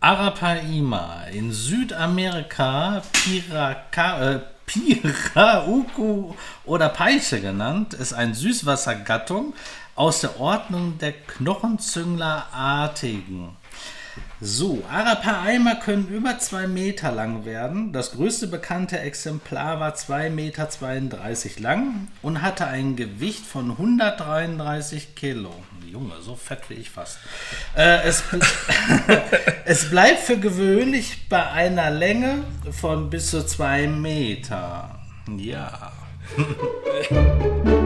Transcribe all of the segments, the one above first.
Arapaima in Südamerika Piraka, äh, Pirauku oder Peiche genannt, ist eine Süßwassergattung aus der Ordnung der Knochenzünglerartigen. So, Arapaima können über 2 Meter lang werden. Das größte bekannte Exemplar war 2,32 Meter lang und hatte ein Gewicht von 133 Kilo. Junge, so fett wie ich fast. Äh, es, es bleibt für gewöhnlich bei einer Länge von bis zu 2 Meter. Ja.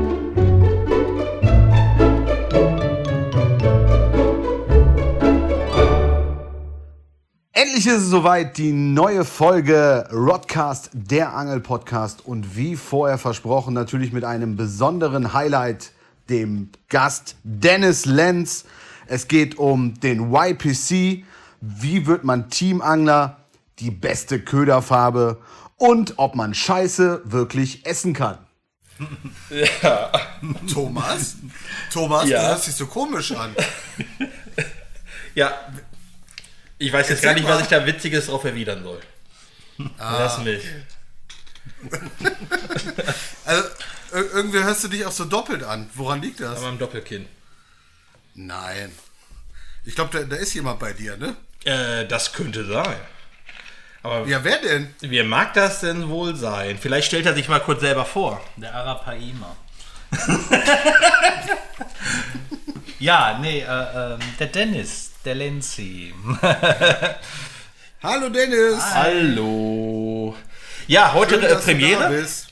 Endlich ist es soweit, die neue Folge Rodcast, der Angel-Podcast. Und wie vorher versprochen, natürlich mit einem besonderen Highlight, dem Gast Dennis Lenz. Es geht um den YPC. Wie wird man Teamangler? Die beste Köderfarbe und ob man Scheiße wirklich essen kann. Ja. Thomas? Thomas, Ja. du hörst dich so komisch an. Ja. Ich weiß jetzt Erzähl gar nicht, was mal. ich da Witziges drauf erwidern soll. Lass mich. Also, irgendwie hörst du dich auch so doppelt an. Woran liegt das? Aber im Doppelkinn. Nein. Ich glaube, da, da ist jemand bei dir, ne? Äh, das könnte sein. Aber Ja, wer denn? wie mag das denn wohl sein? Vielleicht stellt er sich mal kurz selber vor. Der Arapaima. ja, nee, äh, ähm, der Dennis, der Lenzi. Hallo Dennis. Hallo. Ja, heute Schön, äh, dass du da Premiere bist.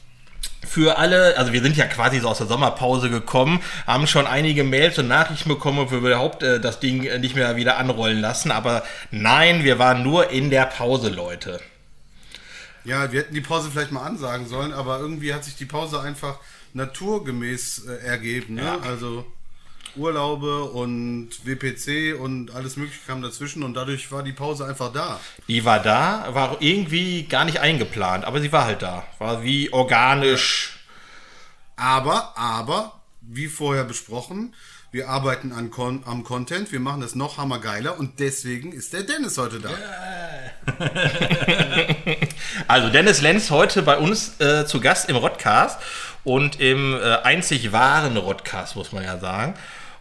Für alle. Also wir sind ja quasi so aus der Sommerpause gekommen, haben schon einige Mails und Nachrichten bekommen, ob wir überhaupt äh, das Ding äh, nicht mehr wieder anrollen lassen. Aber nein, wir waren nur in der Pause, Leute. Ja, wir hätten die Pause vielleicht mal ansagen sollen, aber irgendwie hat sich die Pause einfach naturgemäß äh, ergeben. Ne? Also Urlaube und WPC und alles Mögliche kam dazwischen und dadurch war die Pause einfach da. Die war da, war irgendwie gar nicht eingeplant, aber sie war halt da. War wie organisch. Aber, aber, wie vorher besprochen, wir arbeiten an Con am Content, wir machen das noch hammergeiler und deswegen ist der Dennis heute da. Also Dennis Lenz heute bei uns äh, zu Gast im Rodcast und im äh, einzig wahren Rodcast, muss man ja sagen.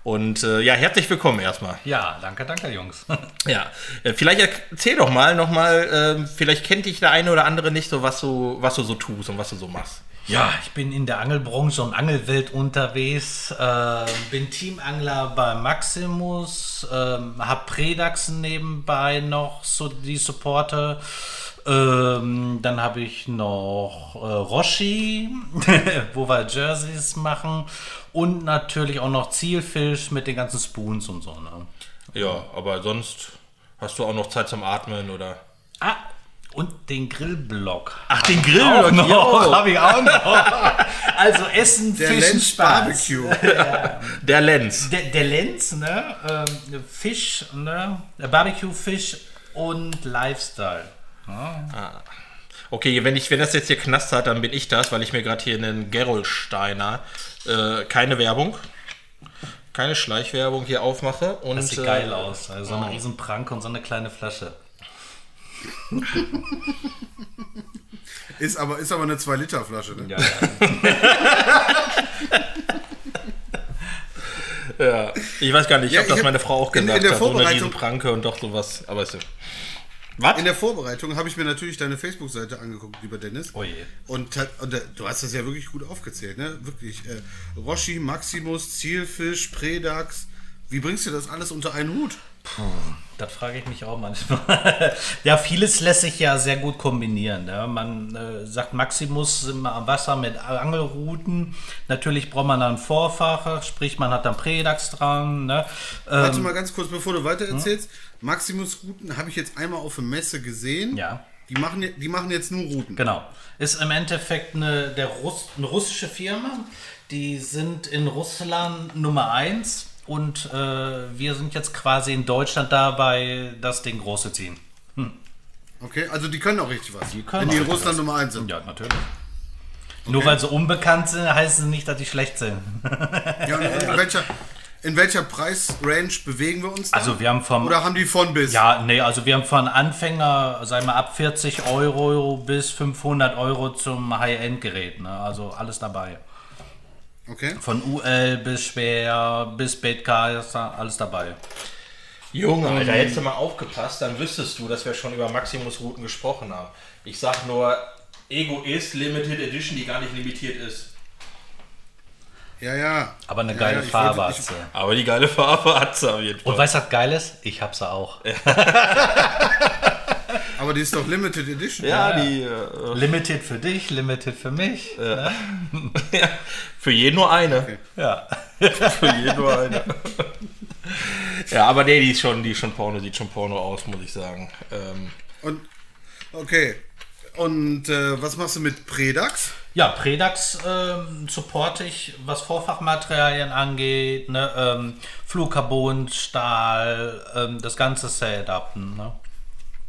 Und äh, ja, herzlich willkommen erstmal. ja, danke, danke, Jungs. Ja, äh, vielleicht erzähl doch mal nochmal, äh, vielleicht kennt dich der eine oder andere nicht so, was du, was du so tust und was du so machst. Ja, ich bin in der Angelbranche und Angelwelt unterwegs, äh, bin Teamangler bei Maximus, ähm, hab Predax nebenbei noch, so die Supporte. Ähm, dann habe ich noch äh, Roshi, wo wir Jerseys machen und natürlich auch noch Zielfisch mit den ganzen Spoons und so. Ne? Ja, aber sonst hast du auch noch Zeit zum Atmen oder? Ah, und den Grillblock. Ach, den Grillblock, noch, jo. hab ich auch noch. Also Essen, Der Fischen, Lenz Spaß. Barbecue. Der Lenz. Der, der Lenz, ne? Ähm, Fisch, ne? Der Barbecue-Fisch und Lifestyle. Okay, wenn, ich, wenn das jetzt hier Knast hat, dann bin ich das, weil ich mir gerade hier einen Gerolsteiner, äh, keine Werbung, keine Schleichwerbung hier aufmache. Und, Das sieht äh, geil aus. Also so eine oh. riesen Pranke und so eine kleine Flasche. Ist aber, ist aber eine 2-Liter-Flasche. Ne? Ja, Ja, ich weiß gar nicht, Ja, ob das hab- meine Frau auch in- in gesagt der hat. So eine Vorbereitung- Riesenpranke und doch sowas. Aber ist ja. Was? In der Vorbereitung habe ich mir natürlich deine Facebook-Seite angeguckt, lieber Dennis. Oh je. Und, und du hast das ja wirklich gut aufgezählt, ne? Wirklich. Äh, Roshi, Maximus, Zielfisch, Predax. Wie bringst du das alles unter einen Hut? Das frage ich mich auch manchmal. ja, vieles lässt sich ja sehr gut kombinieren. Ne? Man äh, sagt, Maximus sind wir am Wasser mit Angelrouten. Natürlich braucht man dann Vorfach, sprich man hat dann Predax dran. Ne? Warte Ähm, mal ganz kurz, bevor du weiter erzählst. Maximus-Routen habe ich jetzt einmal auf der Messe gesehen. Ja. Die machen, die machen jetzt nur Routen. Genau. Ist im Endeffekt eine, der Russ, eine russische Firma. Die sind in Russland Nummer 1 und äh, wir sind jetzt quasi in Deutschland dabei, das Ding groß zu ziehen. Okay, also die können auch richtig was. Die können wenn die in Russland was. Nummer 1 sind. Ja, natürlich. Nur weil sie unbekannt sind, heißt es nicht, dass die schlecht sind. Ja, in, welcher, in welcher Preisrange bewegen wir uns? Da? Also wir haben vom Oder haben die von bis? Ja, nee, also wir haben von Anfänger, sagen wir ab 40 Euro bis 500 Euro zum High-End-Gerät, ne? Also alles dabei. Okay. Von UL bis schwer bis da alles dabei. Junge, Alter, hättest du mal aufgepasst, dann wüsstest du, dass wir schon über Maximus-Routen gesprochen haben. Ich sag nur, Ego ist Limited Edition, die gar nicht limitiert ist. Ja, ja. Aber eine Ja, geile ja, sie. Aber die geile Farbe hat sie auf jeden Fall. Und weißt du, was geil ist? Ich hab sie auch. Aber die ist doch Limited Edition. ja, die äh, Limited für dich, limited für mich. Ne? für jeden nur eine. Ja. Für jeden nur eine. ja, aber nee, die ist schon, die ist schon Porno, sieht schon Porno aus, muss ich sagen. Ähm, Und okay. Und äh, was machst du mit Predax? Ja, Predax ähm, supporte ich, was Vorfachmaterialien angeht, ne, ähm, Fluorcarbon, Stahl, ähm, das ganze Setup. Ne?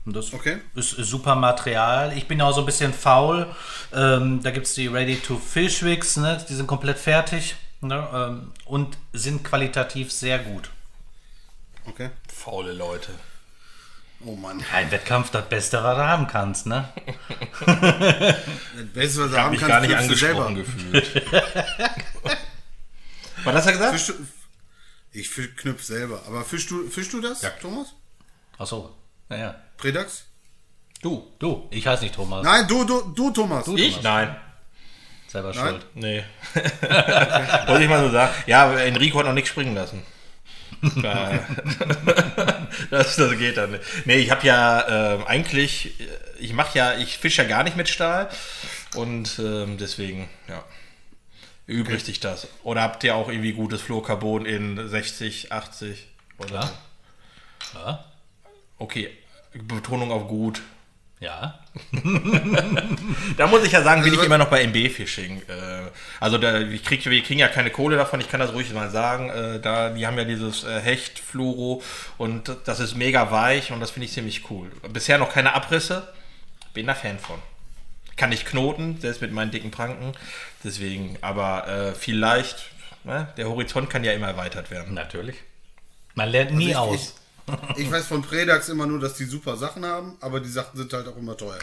Und das Okay. ist, super Material. Ich bin auch so ein bisschen faul. Ähm, da gibt es die Ready-to-Fish-Wigs, ne? die sind komplett fertig ne? ähm, und sind qualitativ sehr gut. Okay. faule Leute. Oh Mann. Ein Wettkampf, das Beste, was du haben kannst. Ne? Das Beste, was du haben kannst, gar nicht angesprochen gefühlt. Was hast du gesagt? Fischst du, ich fisch, knüpf selber. Aber fischst du, fischst du das, Thomas? Achso, naja. Predax? Du. Du, ich heiße nicht Thomas. Nein, du, du, du Thomas. Ich? Nein. Selber Nein? schuld. Nee. Wollte ich mal so sagen. Ja, Enrico hat noch nichts springen lassen. Da- das, das geht dann nicht. Nee, ich habe ja ähm, eigentlich, äh, ich mache ja, ich fische ja gar nicht mit Stahl und ähm, deswegen, ja, übrigt sich das. Oder habt ihr auch irgendwie gutes Fluorcarbon in 60, 80? Oder? Ja. Ja. Okay, Betonung auf gut. Ja. Da muss ich ja sagen, bin Also ich immer noch bei MB-Fishing. Äh, also da, ich krieg, wir kriegen ja keine Kohle davon, ich kann das ruhig mal sagen. Äh, da, die haben ja dieses äh, Hecht-Fluoro und das ist mega weich und das finde ich ziemlich cool. Bisher noch keine Abrisse, bin da Fan von. Kann ich knoten, selbst mit meinen dicken Pranken. Deswegen, aber äh, vielleicht, ne? der Horizont kann ja immer erweitert werden. Natürlich. Man lernt nie Also ich- aus. Ich weiß von Predax immer nur, dass die super Sachen haben, aber die Sachen sind halt auch immer teuer.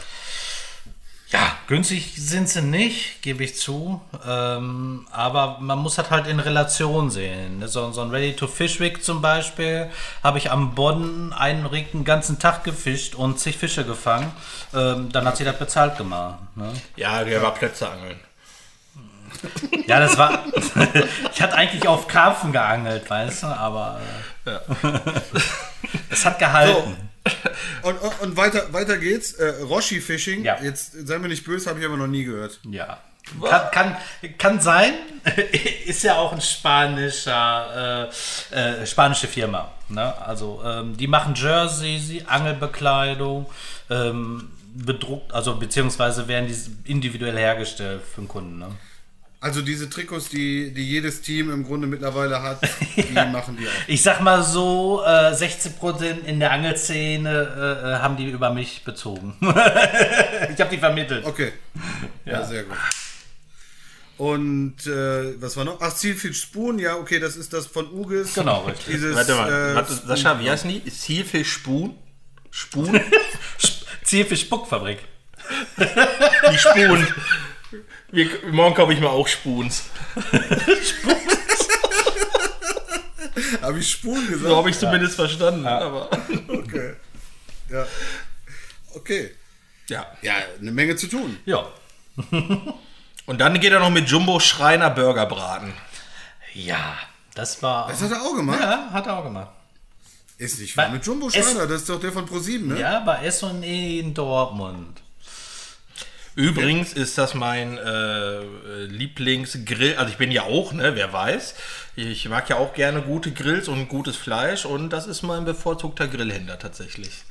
Ja, günstig sind sie nicht, gebe ich zu. Ähm, aber man muss das halt in Relation sehen. ne? So, so ein Ready-to-Fish-Wig zum Beispiel habe ich am Bodden einen Rig den ganzen Tag gefischt und zig Fische gefangen. Ähm, dann hat sie das bezahlt gemacht. Ne? Ja, der war Plötze angeln. Ja, das war. ich hatte eigentlich auf Karpfen geangelt, weißt du, aber. Äh, es hat gehalten. Und, und, und weiter, weiter geht's. Äh, Roshi Fishing. Ja. Jetzt sei mir nicht böse, habe ich aber noch nie gehört. Ja. Kann, kann, kann sein. Ist ja auch ein spanischer, äh, äh, spanische Firma. Ne? Also ähm, die machen Jersey, Angelbekleidung, ähm, bedruckt, also beziehungsweise werden die individuell hergestellt für den Kunden. Ne? Also diese Trikots, die, die jedes Team im Grunde mittlerweile hat, die machen die auch. Ich sag mal so, äh, 60% in der Angelszene äh, äh, haben die über mich bezogen. ich habe die vermittelt. Okay. Ja, sehr gut. Und äh, was war noch? Ach, Zielfish Spoon, ja, okay, das ist das von Ugis. Genau, richtig. Dieses, Warte mal, äh, warte, Sascha, wie heißen die? Zielfisch Spoon? Spoon? Zielfisch Spuckfabrik. Die Spoon. Wir, morgen kaufe ich mir auch Spoons. Habe ich Spoon gesagt? So habe ich zumindest verstanden. Aber Okay. Ja. Okay. ja. Ja, eine Menge zu tun. Ja. Und dann geht er noch mit Jumbo Schreiner Burger braten. Ja, das war. Das hat er auch gemacht. ja, hat er auch gemacht. Ist nicht wahr. Mit Jumbo Schreiner, das ist doch der von ProSieben, ne? Ja, bei S&E in Dortmund. Übrigens ist das mein äh, Lieblingsgrill. Also ich bin ja auch, ne, wer weiß. Ich mag ja auch gerne gute Grills und gutes Fleisch und das ist mein bevorzugter Grillhändler tatsächlich.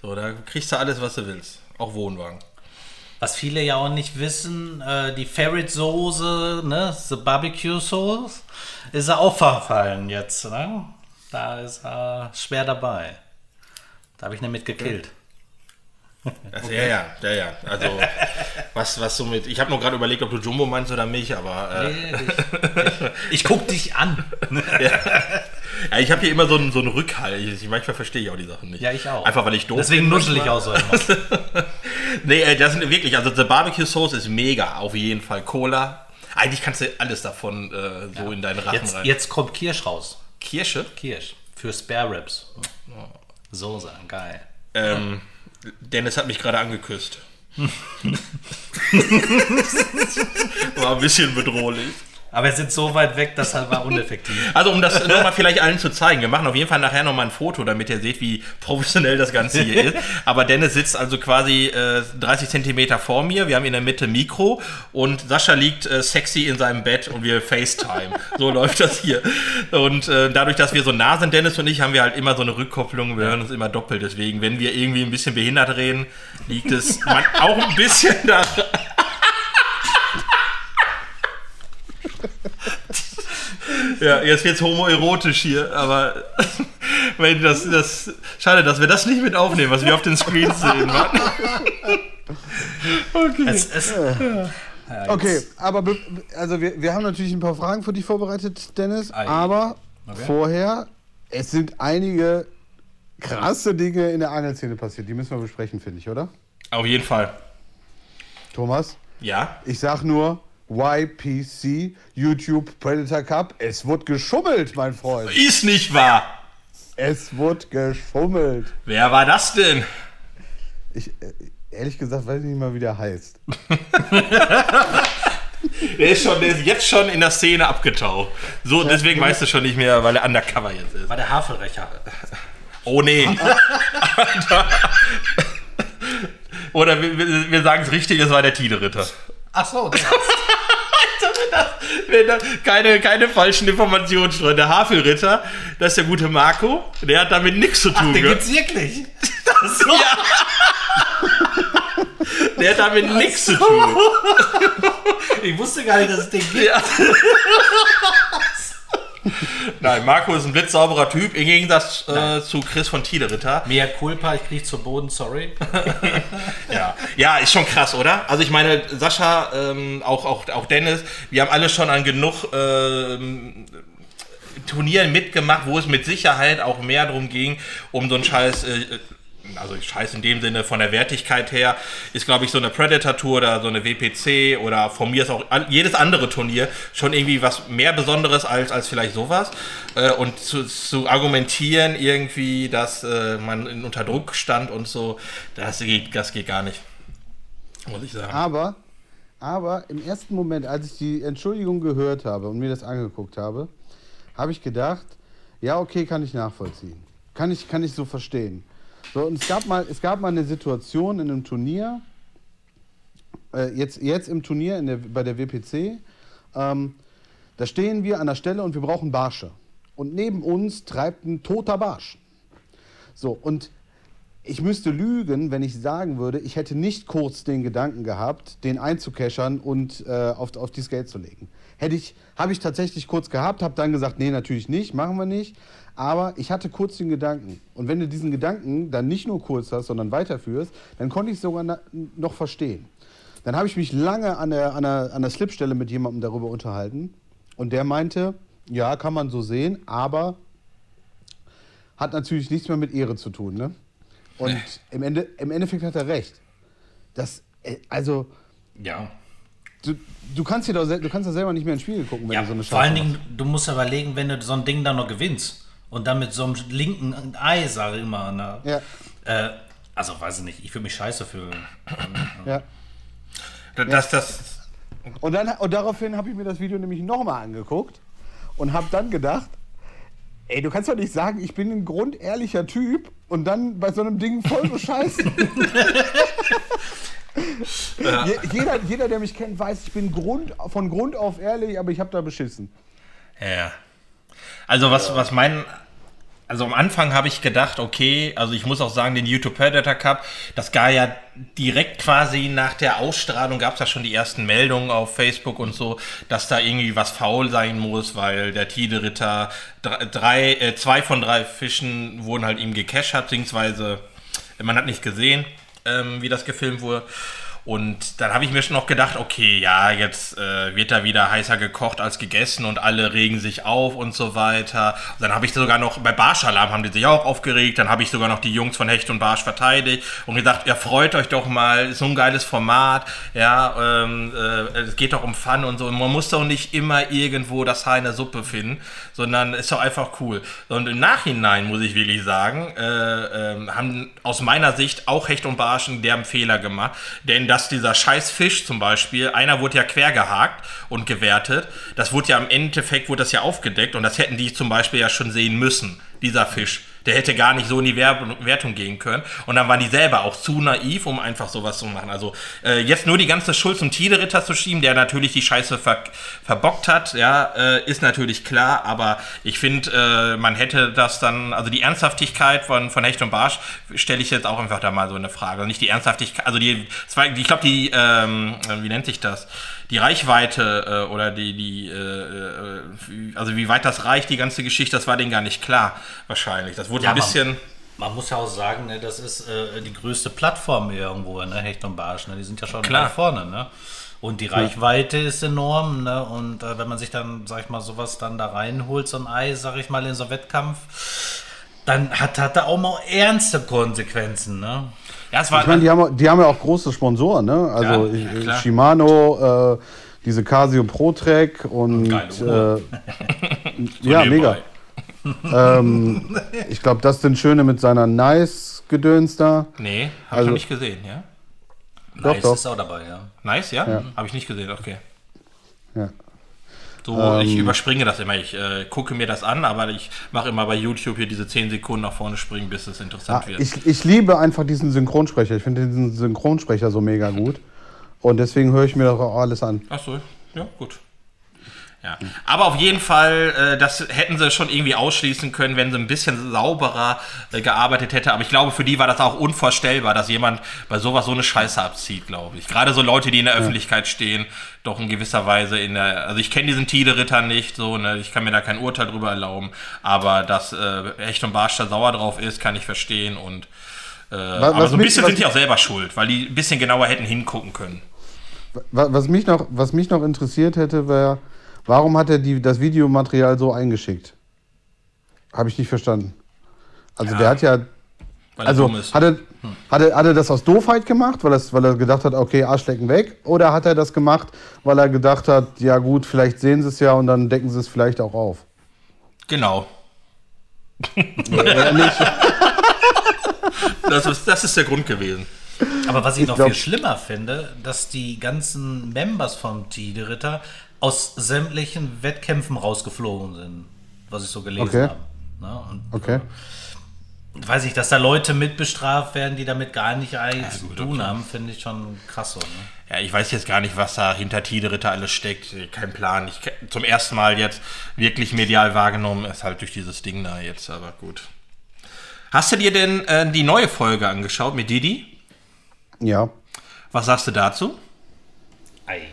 So, da kriegst du alles, was du willst. Auch Wohnwagen. Was viele ja auch nicht wissen, äh, die Ferret-Soße, ne, the Barbecue Sauce, ist er auch verfallen jetzt, ne? Da ist er schwer dabei. Da habe ich nämlich gekillt. Das, Ja, ja, ja, ja. Also, was, was so mit. Ich habe nur gerade überlegt, ob du Jumbo meinst oder mich, aber. Äh, Nee, ich, ich guck dich an. ja, ich habe hier immer so einen, so einen Rückhalt. Ich, manchmal verstehe ich auch die Sachen nicht. Ja, ich auch. Einfach weil ich doof Deswegen nuschel ich auch so immer. Nee, äh, das sind wirklich. Also, die Barbecue Sauce ist mega. Auf jeden Fall. Cola. Eigentlich kannst du alles davon äh, so in deinen Rachen Jetzt, rein. jetzt kommt Kirsch raus. Kirsche. Kirsch. Für Spare Ribs. Soße, geil. Ähm, Dennis hat mich gerade angeküsst. War ein bisschen bedrohlich. Aber wir sind so weit weg, das halt war uneffektiv. Also um das nochmal vielleicht allen zu zeigen, wir machen auf jeden Fall nachher nochmal ein Foto, damit ihr seht, wie professionell das Ganze hier ist. Aber Dennis sitzt also quasi äh, 30 Zentimeter vor mir, wir haben in der Mitte Mikro und Sascha liegt äh, sexy in seinem Bett und wir FaceTime. So läuft das hier. Und äh, dadurch, dass wir so nah sind, Dennis und ich, haben wir halt immer so eine Rückkopplung, wir hören uns immer doppelt. Deswegen, wenn wir irgendwie ein bisschen behindert reden, liegt es auch ein bisschen daran. Ja, jetzt wird's homoerotisch hier, aber wenn das, das, schade, dass wir das nicht mit aufnehmen, was wir auf den Screens sehen. Mann. Es, es, ja, Okay, jetzt- aber be- also wir, wir haben natürlich ein paar Fragen für dich vorbereitet, Dennis. Ei. Aber Okay. vorher, es sind einige krasse Dinge in der Angelszene passiert. Die müssen wir besprechen, finde ich, oder? Auf jeden Fall. Thomas, Ja. ich sag nur YPC, YouTube Predator Cup. Es wird geschummelt, mein Freund. Ist nicht wahr. Es wird geschummelt. Wer war das denn? Ich, äh, ehrlich gesagt, weiß ich nicht mal, wie der heißt. Der ist, schon, der ist jetzt schon in der Szene abgetaucht. So, deswegen weißt du schon nicht mehr, weil er undercover jetzt ist. war der Havelrecher. Oh nee. Oder wir, wir, wir sagen es richtig, es war der Tide-Ritter. Ach so, der. Keine, keine falschen Informationen streuen. Der Havelritter, das ist der gute Marco, der hat damit nichts zu tun. Den gell? gibt's wirklich. Ja. Der hat damit nichts zu tun. Ich wusste gar nicht, dass es den gibt. Ja. Nein, Marco ist ein blitzsauberer Typ, im Gegensatz äh, zu Chris von Tide-Ritter. Mea culpa, ich krieg zu Boden, sorry. Ja. ja, ist schon krass, oder? Also ich meine, Sascha, ähm, auch, auch, auch Dennis, wir haben alle schon an genug ähm, Turnieren mitgemacht, wo es mit Sicherheit auch mehr darum ging, um so einen Scheiß, äh, also Scheiß in dem Sinne von der Wertigkeit her, ist glaube ich so eine Predator-Tour oder so eine WPC oder von mir ist auch jedes andere Turnier schon irgendwie was mehr Besonderes als, als vielleicht sowas. Äh, und zu, zu argumentieren irgendwie, dass äh, man unter Druck stand und so, das geht, das geht gar nicht. Muss ich sagen. Aber, aber im ersten Moment, als ich die Entschuldigung gehört habe und mir das angeguckt habe, habe ich gedacht, ja, okay, kann ich nachvollziehen. Kann ich, kann ich so verstehen. So, und es gab mal, es gab mal eine Situation in einem Turnier, äh, jetzt, jetzt im Turnier in der, bei der WPC, ähm, da stehen wir an der Stelle und wir brauchen Barsche. Und neben uns treibt ein toter Barsch. So, und ich müsste lügen, wenn ich sagen würde, ich hätte nicht kurz den Gedanken gehabt, den einzukeschern und äh, auf, auf die Skate zu legen. Hätte ich, habe ich tatsächlich kurz gehabt, habe dann gesagt, nee, natürlich nicht, machen wir nicht. Aber ich hatte kurz den Gedanken. Und wenn du diesen Gedanken dann nicht nur kurz hast, sondern weiterführst, dann konnte ich es sogar noch verstehen. Dann habe ich mich lange an der, an, der, an der Slipstelle mit jemandem darüber unterhalten. Und der meinte, ja, kann man so sehen, aber hat natürlich nichts mehr mit Ehre zu tun. Ne? Und im, Ende, im Endeffekt hat er recht. Das, äh, also, Ja. du, du kannst dir doch du kannst doch selber nicht mehr ins Spiegel gucken, wenn ja du so eine vor allen Dingen, du musst überlegen, wenn du so ein Ding dann noch gewinnst und dann mit so einem linken Ei, sage ich immer, ne? Ja. Äh, also weiß ich nicht, ich würde mich scheiße fühlen. Ja. Das, das, Und, dann, und daraufhin habe ich mir das Video nämlich nochmal angeguckt und habe dann gedacht, ey, du kannst doch nicht sagen, ich bin ein grundehrlicher Typ und dann bei so einem Ding voll bescheißen. Je, jeder, jeder, der mich kennt, weiß, ich bin Grund, von Grund auf ehrlich, aber ich habe da beschissen. Ja. Also was, was mein, also am Anfang habe ich gedacht, okay, also ich muss auch sagen, den YouTube Predator Cup, das gar ja direkt quasi nach der Ausstrahlung gab es ja schon die ersten Meldungen auf Facebook und so, dass da irgendwie was faul sein muss, weil der Tide-Ritter drei, äh, zwei von drei Fischen wurden halt ihm gecached, beziehungsweise man hat nicht gesehen. ähm, wie das gefilmt wurde. Und dann habe ich mir schon noch gedacht, okay, ja, jetzt äh, wird da wieder heißer gekocht als gegessen und alle regen sich auf und so weiter. Und dann habe ich sogar noch, bei Barschalarm haben die sich auch aufgeregt, dann habe ich sogar noch die Jungs von Hecht und Barsch verteidigt und gesagt, ja, freut euch doch mal, so ein geiles Format, ja, ähm, äh, es geht doch um Fun und so. Und man muss doch nicht immer irgendwo das Haar in der Suppe finden, sondern ist doch einfach cool. Und im Nachhinein muss ich wirklich sagen, äh, äh, haben aus meiner Sicht auch Hecht und Barsch einen derben Fehler gemacht, denn dass dieser scheiß Fisch zum Beispiel, einer wurde ja quer gehakt und gewertet. Das wurde ja im Endeffekt, wurde das ja aufgedeckt und das hätten die zum Beispiel ja schon sehen müssen, dieser Fisch. Der hätte gar nicht so in die Wertung gehen können. Und dann waren die selber auch zu naiv, um einfach sowas zu machen. Also äh, jetzt nur die ganze Schuld zum Tide-Ritter zu schieben, der natürlich die Scheiße ver verbockt hat, ja, äh, ist natürlich klar. Aber ich finde, äh, man hätte das dann, also die Ernsthaftigkeit von, von Hecht und Barsch stelle ich jetzt auch einfach da mal so eine Frage. Also nicht die Ernsthaftigkeit, also die, ich glaube, die, ähm, wie nennt sich das? Die Reichweite äh, oder die, die äh, äh, also wie weit das reicht, die ganze Geschichte, das war denen gar nicht klar, wahrscheinlich. Das wurde ja, ein bisschen. Man, muss ja auch sagen, ne, das ist äh, die größte Plattform irgendwo, ne, Hecht und Barsch, ne? Die sind ja schon klar. vorne, ne? Und die Reichweite ja. ist enorm, ne? Und äh, wenn man sich dann, sag ich mal, sowas dann da reinholt, so ein Ei, sag ich mal, in so einem Wettkampf, dann hat, hat er auch mal ernste Konsequenzen, ne? Ja, es war, ich meine, die haben, die haben ja auch große Sponsoren, ne? Also ja, ja, Shimano, äh, diese Casio Pro Track und äh, ja, mega. ähm, ich glaube, das sind Schöne mit seiner Nice-Gedöns da. Nee, habe also, ich noch nicht gesehen, ja. Nice doch. ist auch dabei, ja. Nice, ja? ja. Habe ich nicht gesehen, okay. Ja. So, ähm, ich überspringe das immer. Ich äh, gucke mir das an, aber ich mache immer bei YouTube hier diese 10 Sekunden nach vorne springen, bis es interessant ja, wird. Ich, ich liebe einfach diesen Synchronsprecher. Ich finde diesen Synchronsprecher so mega gut. Und deswegen höre ich mir das auch alles an. Ach so, ja, gut. Ja. Aber auf jeden Fall, äh, das hätten sie schon irgendwie ausschließen können, wenn sie ein bisschen sauberer äh, gearbeitet hätte. Aber ich glaube, für die war das auch unvorstellbar, dass jemand bei sowas so eine Scheiße abzieht, glaube ich. Gerade so Leute, die in der ja. Öffentlichkeit stehen, doch in gewisser Weise in der. Also ich kenne diesen Tide-Ritter nicht, so, ne, ich kann mir da kein Urteil drüber erlauben. Aber dass äh, Echt und Barsch da sauer drauf ist, kann ich verstehen. Und äh, was, aber so ein bisschen sind die auch selber schuld, weil die ein bisschen genauer hätten hingucken können. Was mich noch, was mich noch interessiert hätte, wäre Warum hat er die, das Videomaterial so eingeschickt? Habe ich nicht verstanden. Also ja, der hat ja. Also hat er, hat, er, hat er das aus Doofheit gemacht, weil, das, weil er gedacht hat, okay, Arschlecken weg? Oder hat er das gemacht, weil er gedacht hat, ja gut, vielleicht sehen sie es ja und dann decken sie es vielleicht auch auf? Genau. Ja, das, ist, das ist der Grund gewesen. Aber was ich, ich noch glaub, viel schlimmer finde, dass die ganzen Members vom Tide-Ritter aus sämtlichen Wettkämpfen rausgeflogen sind, was ich so gelesen okay. habe. Ne? Und, okay. Äh, weiß ich, dass da Leute mitbestraft werden, die damit gar nicht eigentlich ja, zu tun okay. haben, finde ich schon krass so. Ne? Ja, ich weiß jetzt gar nicht, was da hinter Tide-Ritter alles steckt. Kein Plan. Ich zum ersten Mal jetzt wirklich medial wahrgenommen ist halt durch dieses Ding da jetzt, aber gut. Hast du dir denn äh, die neue Folge angeschaut mit Didi? Ja. Was sagst du dazu? Ei.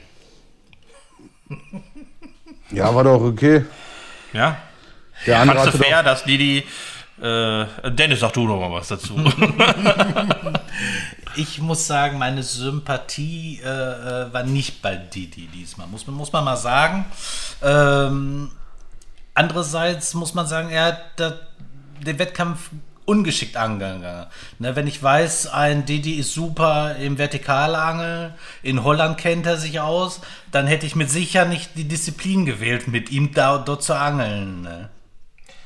Ja, war doch okay. Ja. Der andere Fandst du fair, dass Didi. Äh, Dennis, sag du doch mal was dazu. ich muss sagen, meine Sympathie äh, äh, war nicht bei Didi diesmal. Muss, muss man mal sagen. Ähm, andererseits muss man sagen, er hat den Wettkampf ungeschickt angegangen. Ne, wenn ich weiß, ein Didi ist super im Vertikalangeln, in Holland kennt er sich aus, dann hätte ich mit sicher nicht die Disziplin gewählt, mit ihm da, dort zu angeln. Ne?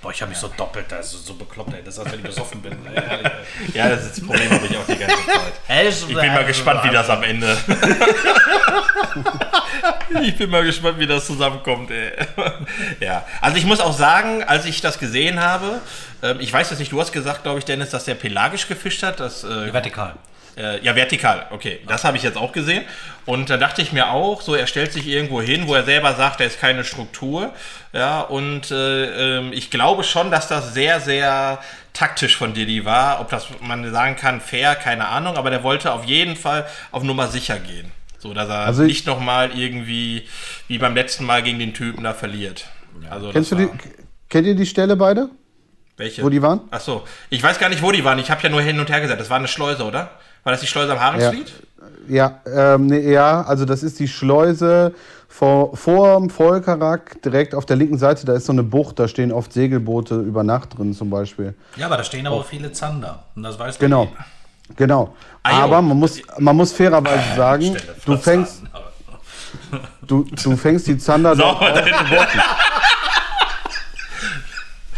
Boah, ich habe mich so doppelt, also so bekloppt, ey. Das ist, als wenn ich besoffen bin. ja, das ist das Problem, habe ich auch die ganze Zeit. Ich bin mal gespannt, wie das am Ende. ich bin mal gespannt, wie das zusammenkommt, ey. ja, also ich muss auch sagen, als ich das gesehen habe, ähm, ich weiß jetzt nicht, du hast gesagt, glaube ich, Dennis, dass der pelagisch gefischt hat. Das, äh, vertikal. Äh, ja, vertikal, okay. Das habe ich jetzt auch gesehen. Und da dachte ich mir auch, so er stellt sich irgendwo hin, wo er selber sagt, er ist keine Struktur. Ja, und äh, ähm, ich glaube schon, dass das sehr, sehr taktisch von Diddy war. Ob das man sagen kann, fair, keine Ahnung, aber der wollte auf jeden Fall auf Nummer sicher gehen. So, dass er also nicht nochmal irgendwie wie beim letzten Mal gegen den Typen da verliert. Also, kennst du die, kennt ihr die Stelle beide? Welche? Wo die waren? Ach so. Ich weiß gar nicht, wo die waren. Ich habe ja nur hin und her gesagt. Das war eine Schleuse, oder? War das die Schleuse am Haringsfried? Ja, ähm, nee, ja, also das ist die Schleuse vor, vor dem Volkerak, direkt auf der linken Seite, da ist so eine Bucht, da stehen oft Segelboote über Nacht drin zum Beispiel. Ja, aber da stehen aber auch viele Zander. Und das weiß Genau, genau. Ah. Aber man muss, man muss fairerweise sagen, Stelle du fängst, an. du, du fängst die Zander drin.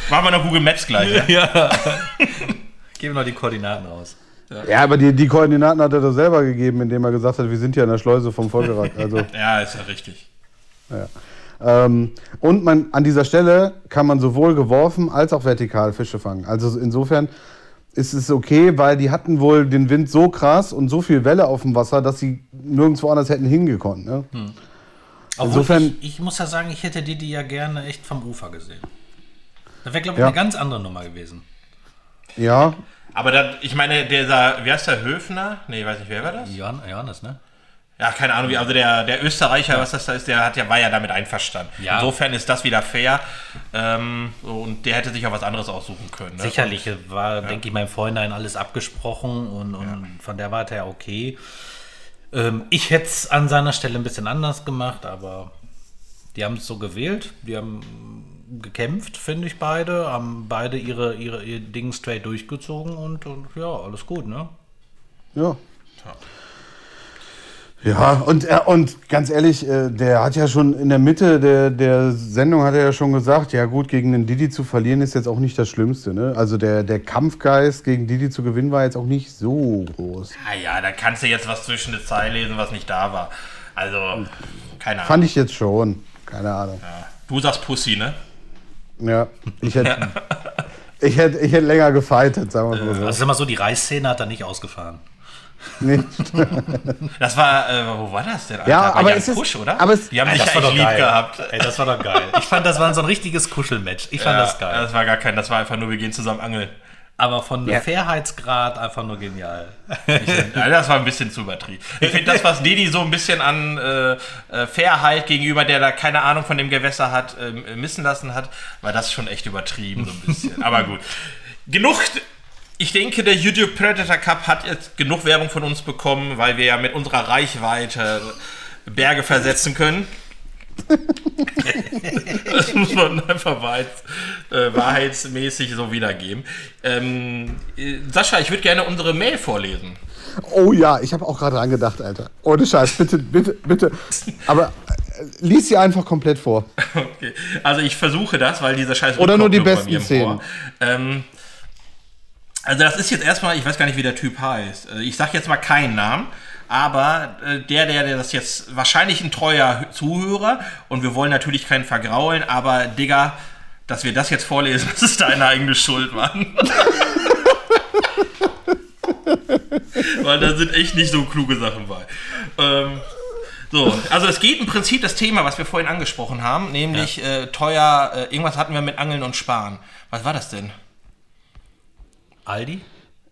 Machen wir noch Google Maps gleich. ne? Ja. Geben wir noch die Koordinaten aus. Ja, aber die, die Koordinaten hat er doch selber gegeben, indem er gesagt hat, wir sind hier an der Schleuse vom Volkerak. Also, Ja, ist ja richtig. ähm, und man, an dieser Stelle kann man sowohl geworfen als auch vertikal Fische fangen. Also insofern ist es okay, weil die hatten wohl den Wind so krass und so viel Welle auf dem Wasser, dass sie nirgendwo anders hätten hingekonnt. Ne? Obwohl Insofern- ich, ich muss ja sagen, ich hätte die, die ja gerne echt vom Ufer gesehen. Das wäre, glaube ich, Ja. eine ganz andere Nummer gewesen. Ja, Aber dann, ich meine, dieser, wie heißt der, Höfner? Nee, ich weiß nicht, wer war das? Johann, Johannes, ne? Ja, keine Ahnung, wie, also der, der Österreicher, was das da ist, der hat ja, war ja damit einverstanden. Ja. Insofern ist das wieder fair. Ähm, so, und der hätte sich auch was anderes aussuchen können. Ne? Sicherlich war, denke ich, meinem Freundin alles abgesprochen und, und von der Warte her okay. Ähm, ich hätte es an seiner Stelle ein bisschen anders gemacht, aber die haben es so gewählt. Die haben gekämpft, finde ich beide, haben beide ihre, ihre, ihr Ding straight durchgezogen und, und ja, alles gut, ne? ja. Ja, und, äh, und ganz ehrlich, äh, der hat ja schon in der Mitte der, der Sendung hat er ja schon gesagt, ja gut, gegen den Didi zu verlieren ist jetzt auch nicht das Schlimmste. Ne? Also der, der Kampfgeist gegen Didi zu gewinnen war jetzt auch nicht so groß. Ah ja, da kannst du jetzt was zwischen den Zeilen lesen, was nicht da war. Also, keine Ahnung. Fand ich jetzt schon. Keine Ahnung. Ja. Du sagst Pussy, ne? Ja, ich hätte, ich hätte, ich hätte länger gefightet, sagen wir mal so. Also mal so, die Reißszene hat er nicht ausgefahren. Nee. Das war, äh, wo war das denn? Ja, War aber Jan es ist- Pusch, oder? aber es- Die haben das war eigentlich lieb geil. gehabt. Ey, das war doch geil. Ich fand, das war so ein richtiges Kuschelmatch. Ich fand Ja, das geil. Das war gar kein, das war einfach nur, wir gehen zusammen angeln. Aber von Ja. Fairheitsgrad einfach nur genial. Ja, das war ein bisschen zu übertrieben. Ich finde das, was Didi so ein bisschen an äh, äh, Fairheit gegenüber, der da keine Ahnung von dem Gewässer hat, ähm, missen lassen hat, war das schon echt übertrieben so ein bisschen. Aber gut. Genug. Ich denke, der YouTube Predator Cup hat jetzt genug Werbung von uns bekommen, weil wir ja mit unserer Reichweite Berge versetzen können. Das muss man einfach wahrheits, äh, wahrheitsmäßig so wiedergeben. Ähm, äh, Sascha, ich würde gerne unsere Mail vorlesen. Oh ja, ich habe auch gerade dran gedacht, Alter. Ohne Scheiß, bitte, bitte, bitte. Aber äh, lies sie einfach komplett vor. Okay. Also ich versuche das, weil dieser scheiß Oder nur die besten Szenen. Ähm, also das ist jetzt erstmal, ich weiß gar nicht, wie der Typ heißt. Äh, Ich sage jetzt mal keinen Namen, aber äh, der, der, der das jetzt wahrscheinlich ein treuer Zuhörer und wir wollen natürlich keinen vergraulen, aber Digga, dass wir das jetzt vorlesen, das ist deine eigene Schuld, Mann. Weil da sind echt nicht so kluge Sachen bei. Ähm, so, also es geht im Prinzip das Thema, was wir vorhin angesprochen haben, nämlich äh, teuer, äh, irgendwas hatten wir mit Angeln und Sparen. Was war das denn? Aldi?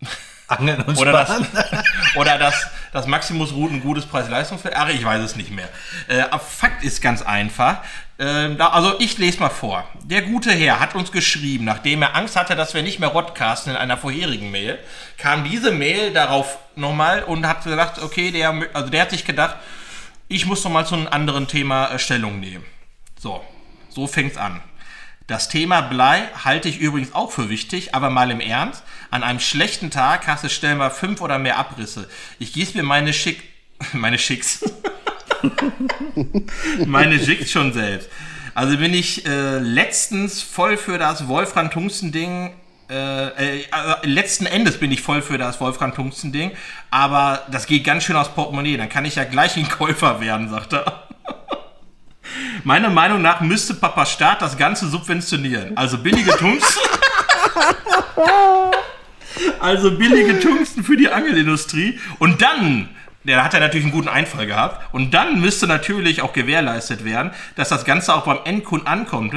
Angeln und Oder das, Sparen? oder das, das Maximus Route ein gutes Preis-Leistungsfeld? Ach, ich weiß es nicht mehr. Äh, Fakt ist ganz einfach. Ähm, da, also ich lese mal vor. Der gute Herr hat uns geschrieben, nachdem er Angst hatte, dass wir nicht mehr rodcasten in einer vorherigen Mail, kam diese Mail darauf nochmal und hat gesagt, okay, der, also der hat sich gedacht, ich muss nochmal zu einem anderen Thema äh, Stellung nehmen. So, so fängt's an. Das Thema Blei halte ich übrigens auch für wichtig, aber mal im Ernst. An einem schlechten Tag hast du schnell mal fünf oder mehr Abrisse. Ich gieße mir meine Schick... Meine Schicks. meine Schicks schon selbst. Also bin ich äh, letztens voll für das Wolfram-Tungsten-Ding... Äh, äh, also letzten Endes bin ich voll für das Wolfram-Tungsten-Ding, aber das geht ganz schön aus Portemonnaie. Dann kann ich ja gleich ein Käufer werden, sagt er. Meiner Meinung nach müsste Papa Staat das Ganze subventionieren. Also billige Tungsten. also billige Tungsten für die Angelindustrie. Und dann, der hat ja natürlich einen guten Einfall gehabt. Und dann müsste natürlich auch gewährleistet werden, dass das Ganze auch beim Endkunden ankommt.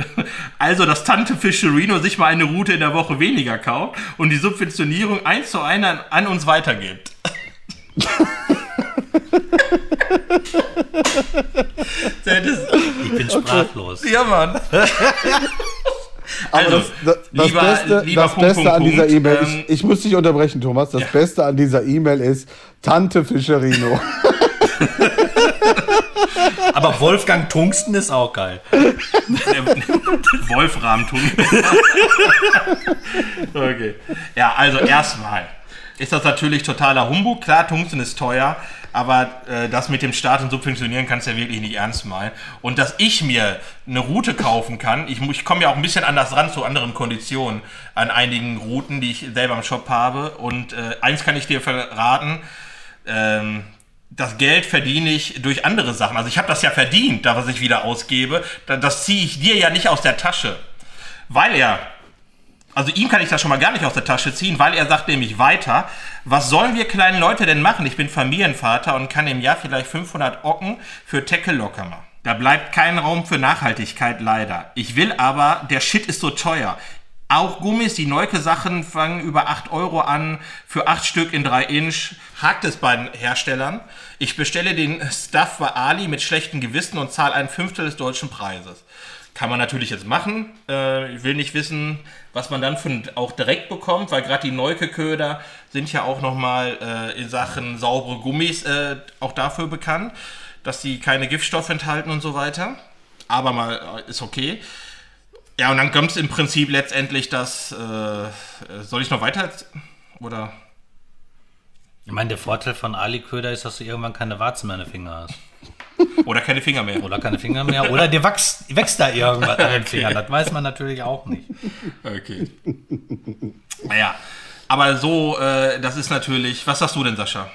Also, dass Tante Fischerino sich mal eine Route in der Woche weniger kauft und die Subventionierung eins zu eins an, an uns weitergibt. Das Ich bin sprachlos. ja, Mann. Aber Also, das, das, das lieber- Beste, lieber das Punkt, Beste Punkt, an dieser E-Mail, ähm, ich, ich muss dich unterbrechen, Thomas. Das Beste an dieser E-Mail ist Tante Fischerino. Aber Wolfgang Tungsten ist auch geil. Wolfram tun. okay. Ja, also erstmal ist das natürlich totaler Humbug. Klar, Tungsten ist teuer, aber äh, das mit dem Staat und Subventionieren kannst du ja wirklich nicht ernst meinen. Und dass ich mir eine Route kaufen kann, ich, ich komme ja auch ein bisschen anders ran zu anderen Konditionen an einigen Routen, die ich selber im Shop habe. Und äh, eins kann ich dir verraten, ähm, das Geld verdiene ich durch andere Sachen. Also ich habe das ja verdient, da was ich wieder ausgebe. Da- Das ziehe ich dir ja nicht aus der Tasche. Weil er, also ihm kann ich das schon mal gar nicht aus der Tasche ziehen, weil er sagt nämlich weiter, was sollen wir kleinen Leute denn machen? Ich bin Familienvater und kann im Jahr vielleicht 500 Ocken für Tackle locker machen. Da bleibt kein Raum für Nachhaltigkeit leider. Ich will aber, der Shit ist so teuer. Auch Gummis, die Neuke-Sachen fangen über 8 Euro an, für 8 Stück in 3 Inch. Hakt es bei den Herstellern. Ich bestelle den Stuff bei Ali mit schlechtem Gewissen und zahle ein Fünftel des deutschen Preises. Kann man natürlich jetzt machen. Äh, ich will nicht wissen, was man dann von auch direkt bekommt, weil gerade die Neuke-Köder sind ja auch nochmal äh, in Sachen saubere Gummis äh, auch dafür bekannt, dass sie keine Giftstoffe enthalten und so weiter. Aber mal äh, ist okay. Ja, und dann kommt es im Prinzip letztendlich, dass. Äh, soll ich noch weiter? Oder. Ich meine, der Vorteil von Ali-Köder ist, dass du irgendwann keine Warzen mehr in den Finger hast. Oder keine Finger mehr. Oder keine Finger mehr. Oder dir wächst, wächst da irgendwas an den Fingern. Das weiß man natürlich auch nicht. Okay. naja. Aber so, äh, das ist natürlich. Was sagst du denn, Sascha?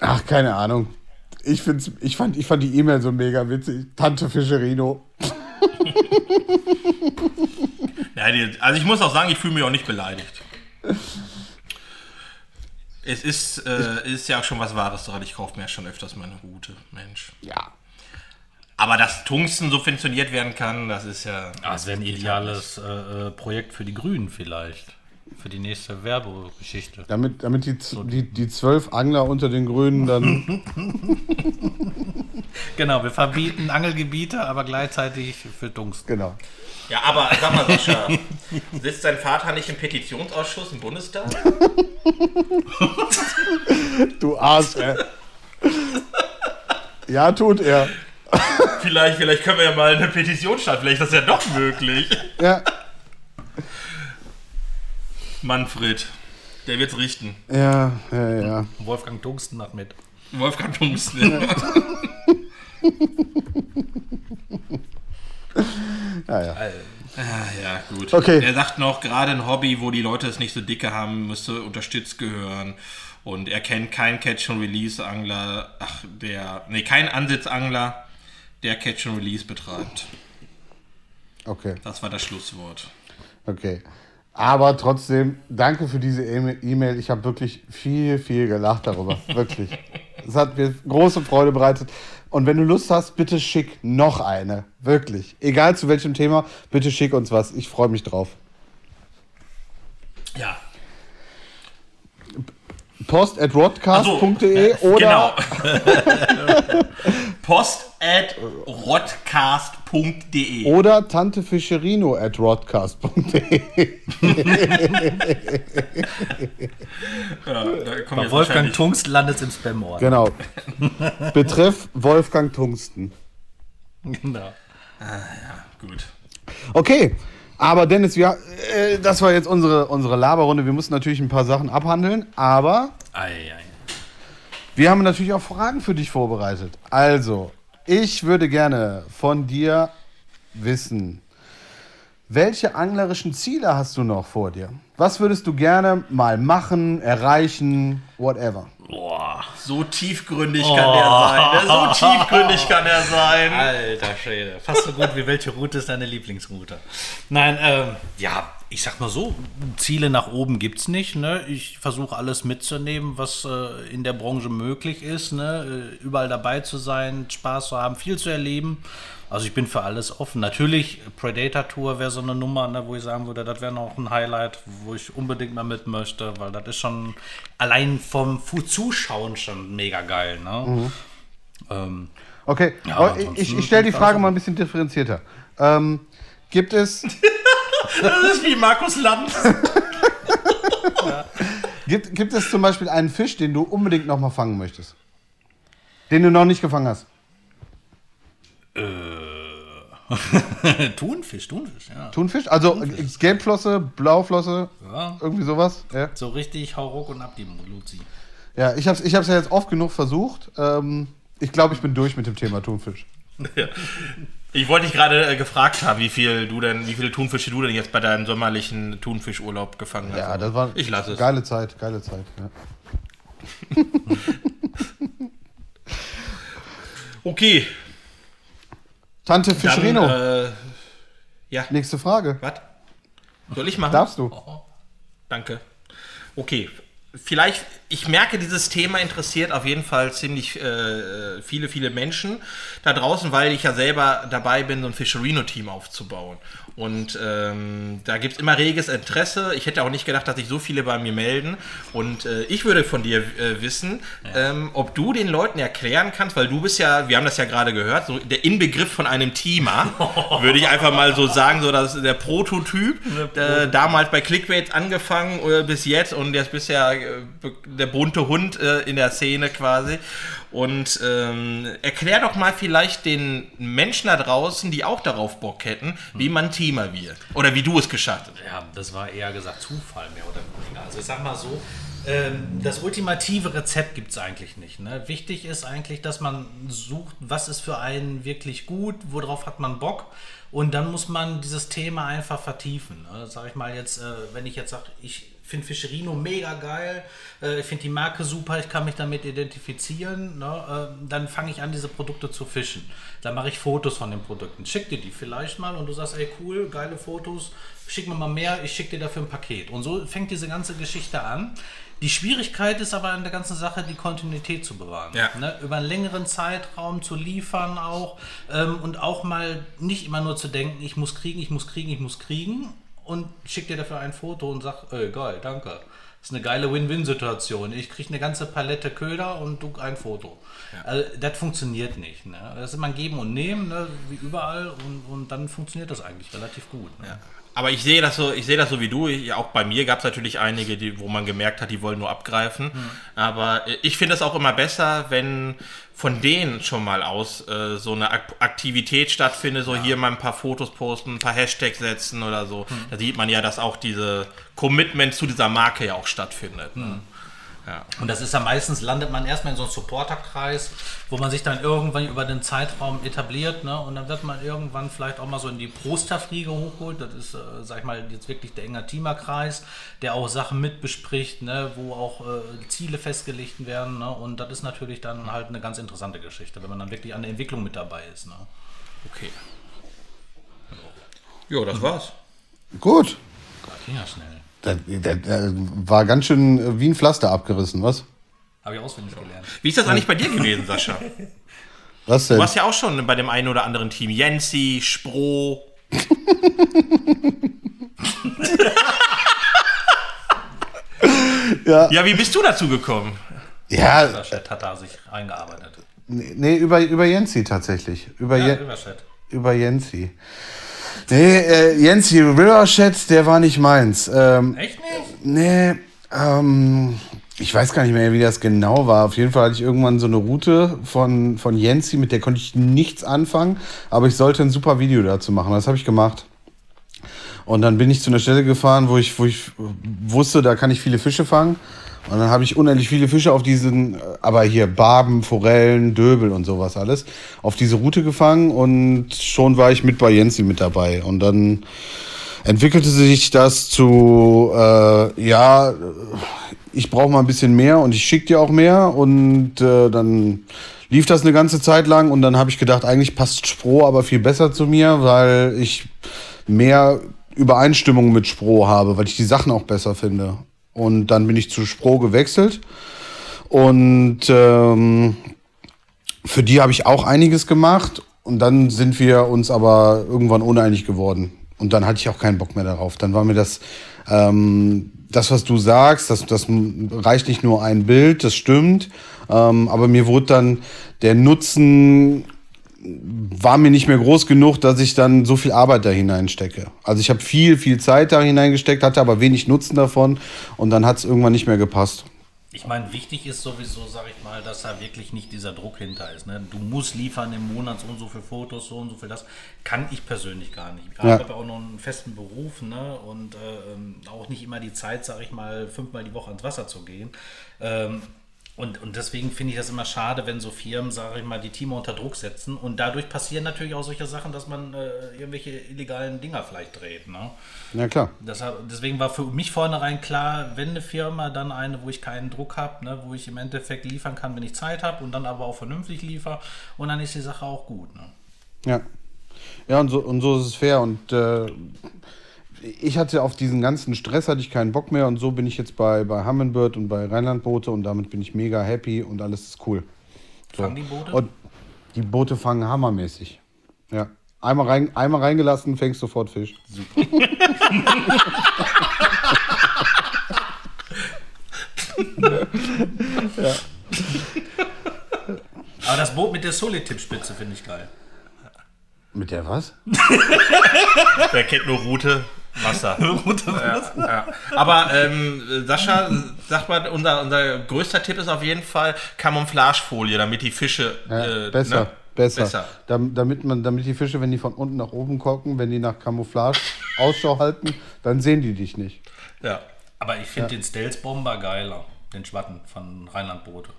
Ach, keine Ahnung. Ich, find's, ich, fand, ich fand die E-Mail so mega witzig. Tante Fischerino. Ja, die, also ich muss auch sagen, ich fühle mich auch nicht beleidigt. Es ist, äh, ist ja auch schon was Wahres dran. Ich kaufe mir ja schon öfters meine Route, Mensch. Ja. Aber dass Tungsten subventioniert werden kann, das ist ja. Ah, Das wäre ein ideales äh, äh, Projekt für die Grünen vielleicht. Für die nächste Werbegeschichte. Damit, damit die, die, die zwölf Angler unter den Grünen dann. Genau, wir verbieten Angelgebiete, aber gleichzeitig für Tungsten. genau. Ja, aber sag mal, Sascha, sitzt dein Vater nicht im Petitionsausschuss im Bundestag? Du Arsch, ey. Ja, tut er. Vielleicht, vielleicht können wir ja mal eine Petition starten. Vielleicht ist das ja doch möglich. Ja. Manfred, der wird's richten. Ja, ja, ja. Wolfgang Tungsten macht mit. Wolfgang Tungsten. ja, ja. Ah, ja, gut. Okay. Er sagt noch, gerade ein Hobby, wo die Leute es nicht so dicke haben, müsste unterstützt gehören. Und er kennt keinen Catch-and-Release-Angler, ach, der, nee, kein Ansitzangler, der Catch-and-Release betreibt. Okay, Das war das Schlusswort. okay. Aber trotzdem, danke für diese E-Mail. Ich habe wirklich viel, viel gelacht darüber. Wirklich. Es hat mir große Freude bereitet. Und wenn du Lust hast, bitte schick noch eine. Wirklich. Egal zu welchem Thema, bitte schick uns was. Ich freue mich drauf. Ja. Post at Also, rodcast.de oder Genau. Post at rodcast.de. oder Tante Fischerino at rodcast.de. Ja, Bei Wolfgang Tungsten landet im Spam-Ordner. Genau. Betreff Wolfgang Tungsten. Genau. Gut. Okay, aber Dennis, wir, äh, das war jetzt unsere, unsere Laberrunde. Wir mussten natürlich ein paar Sachen abhandeln, aber Ei, ei. wir haben natürlich auch Fragen für dich vorbereitet. Also, ich würde gerne von dir wissen, welche anglerischen Ziele hast du noch vor dir? Was würdest du gerne mal machen, erreichen, whatever? Boah. So tiefgründig kann der sein. ne? So tiefgründig kann er sein. Alter Schwede. Fast so gut wie welche Route ist deine Lieblingsroute? Nein, ähm, ja, ich sag mal so, Ziele nach oben gibt's nicht. Ne? Ich versuche alles mitzunehmen, was äh, in der Branche möglich ist. Ne? Äh, Überall dabei zu sein, Spaß zu haben, viel zu erleben. Also ich bin für alles offen. Natürlich, Predator Tour wäre so eine Nummer, ne, wo ich sagen würde, das wäre noch ein Highlight, wo ich unbedingt mal mit möchte, weil das ist schon allein vom Fu- Zuschauen schon mega geil. Ne? Ähm, Okay, Ja, aber ich, ich, stelle die Frage mal ein bisschen differenzierter. Ähm, gibt es Das ist wie Markus Lanz. Gibt, gibt es zum Beispiel einen Fisch, den du unbedingt noch mal fangen möchtest? Den du noch nicht gefangen hast? Thunfisch, Thunfisch, ja. Thunfisch? Also äh, Gelbflosse, Blauflosse, Ja. irgendwie sowas? Ja, So richtig hau ruck und ab die Luzi. ja ich habe es ich hab's ja jetzt oft genug versucht. Ähm, ich glaube, ich bin durch mit dem Thema Thunfisch. Ich wollte dich gerade äh, gefragt haben, wie viel du denn, wie viele Thunfische du denn jetzt bei deinem sommerlichen Thunfischurlaub gefangen hast. Ja, das war Ich lasse es. geile Zeit, geile Zeit. Ja. Okay, Tante Fischerino, äh, ja, nächste Frage. was? Soll ich machen? Darfst du? Danke. Okay. Vielleicht, ich merke, dieses Thema interessiert auf jeden Fall ziemlich äh, viele, viele Menschen da draußen, weil ich ja selber dabei bin, so ein Fischerino-Team aufzubauen. Und ähm, da gibt es immer reges Interesse. Ich hätte auch nicht gedacht, dass sich so viele bei mir melden. Und äh, ich würde von dir äh, wissen, ähm, ob du den Leuten erklären kannst, weil du bist ja, wir haben das ja gerade gehört, so der Inbegriff von einem Teamer, würde ich einfach mal so sagen, so dass der Prototyp, äh, damals bei Clickbait angefangen äh, bis jetzt und jetzt bist ja äh, der bunte Hund äh, in der Szene quasi. Und ähm, erklär doch mal vielleicht den Menschen da draußen, die auch darauf Bock hätten, wie man Teamer wird. Oder wie du es geschafft hast. Ja, das war eher gesagt Zufall mehr oder weniger. Also ich sag mal so, ähm, das ultimative Rezept gibt es eigentlich nicht. Ne? Wichtig ist eigentlich, dass man sucht, was ist für einen wirklich gut, worauf hat man Bock. Und dann muss man dieses Thema einfach vertiefen. Ne? Sag ich mal jetzt, äh, wenn ich jetzt sage, ich finde Fischerino mega geil, äh, ich finde die Marke super, ich kann mich damit identifizieren, ne? äh, dann fange ich an, diese Produkte zu fischen. Dann mache ich Fotos von den Produkten, schick dir die vielleicht mal und du sagst, ey cool, geile Fotos, schick mir mal mehr, ich schicke dir dafür ein Paket. Und so fängt diese ganze Geschichte an. Die Schwierigkeit ist aber in der ganzen Sache, die Kontinuität zu bewahren. Ja. Ne? Über einen längeren Zeitraum zu liefern auch ähm, und auch mal nicht immer nur zu denken, ich muss kriegen, ich muss kriegen, ich muss kriegen und schick dir dafür ein Foto und sag, ey, geil, danke. Das ist eine geile Win-Win-Situation. Ich kriege eine ganze Palette Köder und du ein Foto. Also, das funktioniert nicht. Ne? Das ist immer ein Geben und Nehmen, ne? wie überall, und, und dann funktioniert das eigentlich relativ gut. Ne? Aber ich sehe das so, ich sehe das so wie du. Ja, auch bei mir gab es natürlich einige, die, wo man gemerkt hat, die wollen nur abgreifen. Aber äh, ich finde es auch immer besser, wenn von denen schon mal aus äh, so eine Ak Aktivität stattfindet, so hier mal ein paar Fotos posten, ein paar Hashtags setzen oder so. Da sieht man ja, dass auch diese Commitment zu dieser Marke ja auch stattfindet. Ne? Ja. Und das ist ja meistens, landet man erstmal in so einem Supporterkreis, wo man sich dann irgendwann über den Zeitraum etabliert, ne? Und dann wird man irgendwann vielleicht auch mal so in die Pro-Staff-Riege hochgeholt. Das ist, äh, sag ich mal, jetzt wirklich der enger Teamerkreis, der auch Sachen mitbespricht, ne? wo auch äh, Ziele festgelegt werden. Ne? Und das ist natürlich dann halt eine ganz interessante Geschichte, wenn man dann wirklich an der Entwicklung mit dabei ist. Ne? Okay. Ja, das war's. Gut. Das ging ja schnell. Das, das, das war ganz schön äh, wie ein Pflaster abgerissen, was? Habe ich auswendig gelernt. Wie ist das eigentlich bei dir gewesen, Sascha? Was denn? Du warst ja auch schon bei dem einen oder anderen Team. Jensi, Spro. Ja. Ja, wie bist du dazu gekommen? Ja, Über Chat hat er sich eingearbeitet. nee, über, über Jensi tatsächlich. Über, Ja, Je über Chat. über Jensi. Nee, äh, Jensi Riverchat, der war nicht meins. Ähm, Echt nicht? nee, ähm, ich weiß gar nicht mehr, wie das genau war. Auf jeden Fall hatte ich irgendwann so eine Route von, von Jensi, mit der konnte ich nichts anfangen, aber ich sollte ein super Video dazu machen. Das habe ich gemacht. Und dann bin ich zu einer Stelle gefahren, wo ich, wo ich wusste, da kann ich viele Fische fangen. Und dann habe ich unendlich viele Fische auf diesen, äh, aber hier Barben, Forellen, Döbel und sowas alles, auf diese Route gefangen und schon war ich mit bei Jensi mit dabei. Und dann entwickelte sich das zu, äh, ja, ich brauche mal ein bisschen mehr und ich schicke dir auch mehr. Und äh, dann lief das eine ganze Zeit lang und dann habe ich gedacht, eigentlich passt Spro aber viel besser zu mir, weil ich mehr Übereinstimmung mit Spro habe, weil ich die Sachen auch besser finde. Und dann bin ich zu Spro gewechselt. Und ähm, für die habe ich auch einiges gemacht. Und dann sind wir uns aber irgendwann uneinig geworden. Und dann hatte ich auch keinen Bock mehr darauf. Dann war mir das, ähm, das was du sagst, das, das reicht nicht nur ein Bild, das stimmt. Ähm, aber mir wurde dann der Nutzen war mir nicht mehr groß genug, dass ich dann so viel Arbeit da hineinstecke. Also ich habe viel, viel Zeit da hineingesteckt, hatte aber wenig Nutzen davon und dann hat es irgendwann nicht mehr gepasst. Ich meine, wichtig ist sowieso, sag ich mal, dass da wirklich nicht dieser Druck hinter ist. Ne? Du musst liefern im Monat so und so viele Fotos, so und so viel das. Kann ich persönlich gar nicht. Ich Ja. habe auch noch einen festen Beruf ne? und äh, ähm, auch nicht immer die Zeit, sag ich mal, fünfmal die Woche ans Wasser zu gehen. Ähm, und, und deswegen finde ich das immer schade, wenn so Firmen, sage ich mal, die Team unter Druck setzen. Und dadurch passieren natürlich auch solche Sachen, dass man äh, irgendwelche illegalen Dinger vielleicht dreht. Ne? Ja klar. Deshalb, deswegen war für mich vornherein klar, wenn eine Firma, dann eine, wo ich keinen Druck habe, ne, wo ich im Endeffekt liefern kann, wenn ich Zeit habe und dann aber auch vernünftig liefer und dann ist die Sache auch gut. Ne? Ja. Ja, und so, und so ist es fair. Und äh, ich hatte auf diesen ganzen Stress hatte ich keinen Bock mehr und so bin ich jetzt bei, bei Humminbird und bei Rheinlandboote und damit bin ich mega happy und alles ist cool. So. Fangen die Boote? Und die Boote fangen hammermäßig. Ja. Einmal, rein, einmal reingelassen, fängst sofort Fisch. Aber das Boot mit der Solitip-Spitze finde ich geil. Mit der was? Wer kennt nur Route? Wasser. ja, ja. Aber ähm, Sascha, sag mal, unser, unser größter Tipp ist auf jeden Fall Camouflagefolie, damit die Fische. Ja, äh, besser, ne? besser. Besser. Dam- damit, man, damit die Fische, wenn die von unten nach oben gucken, wenn die nach Camouflage Ausschau halten, dann sehen die dich nicht. Ja. Aber ich finde den Stealth-Bomber geiler, den Schwatten von Rheinland-Boote.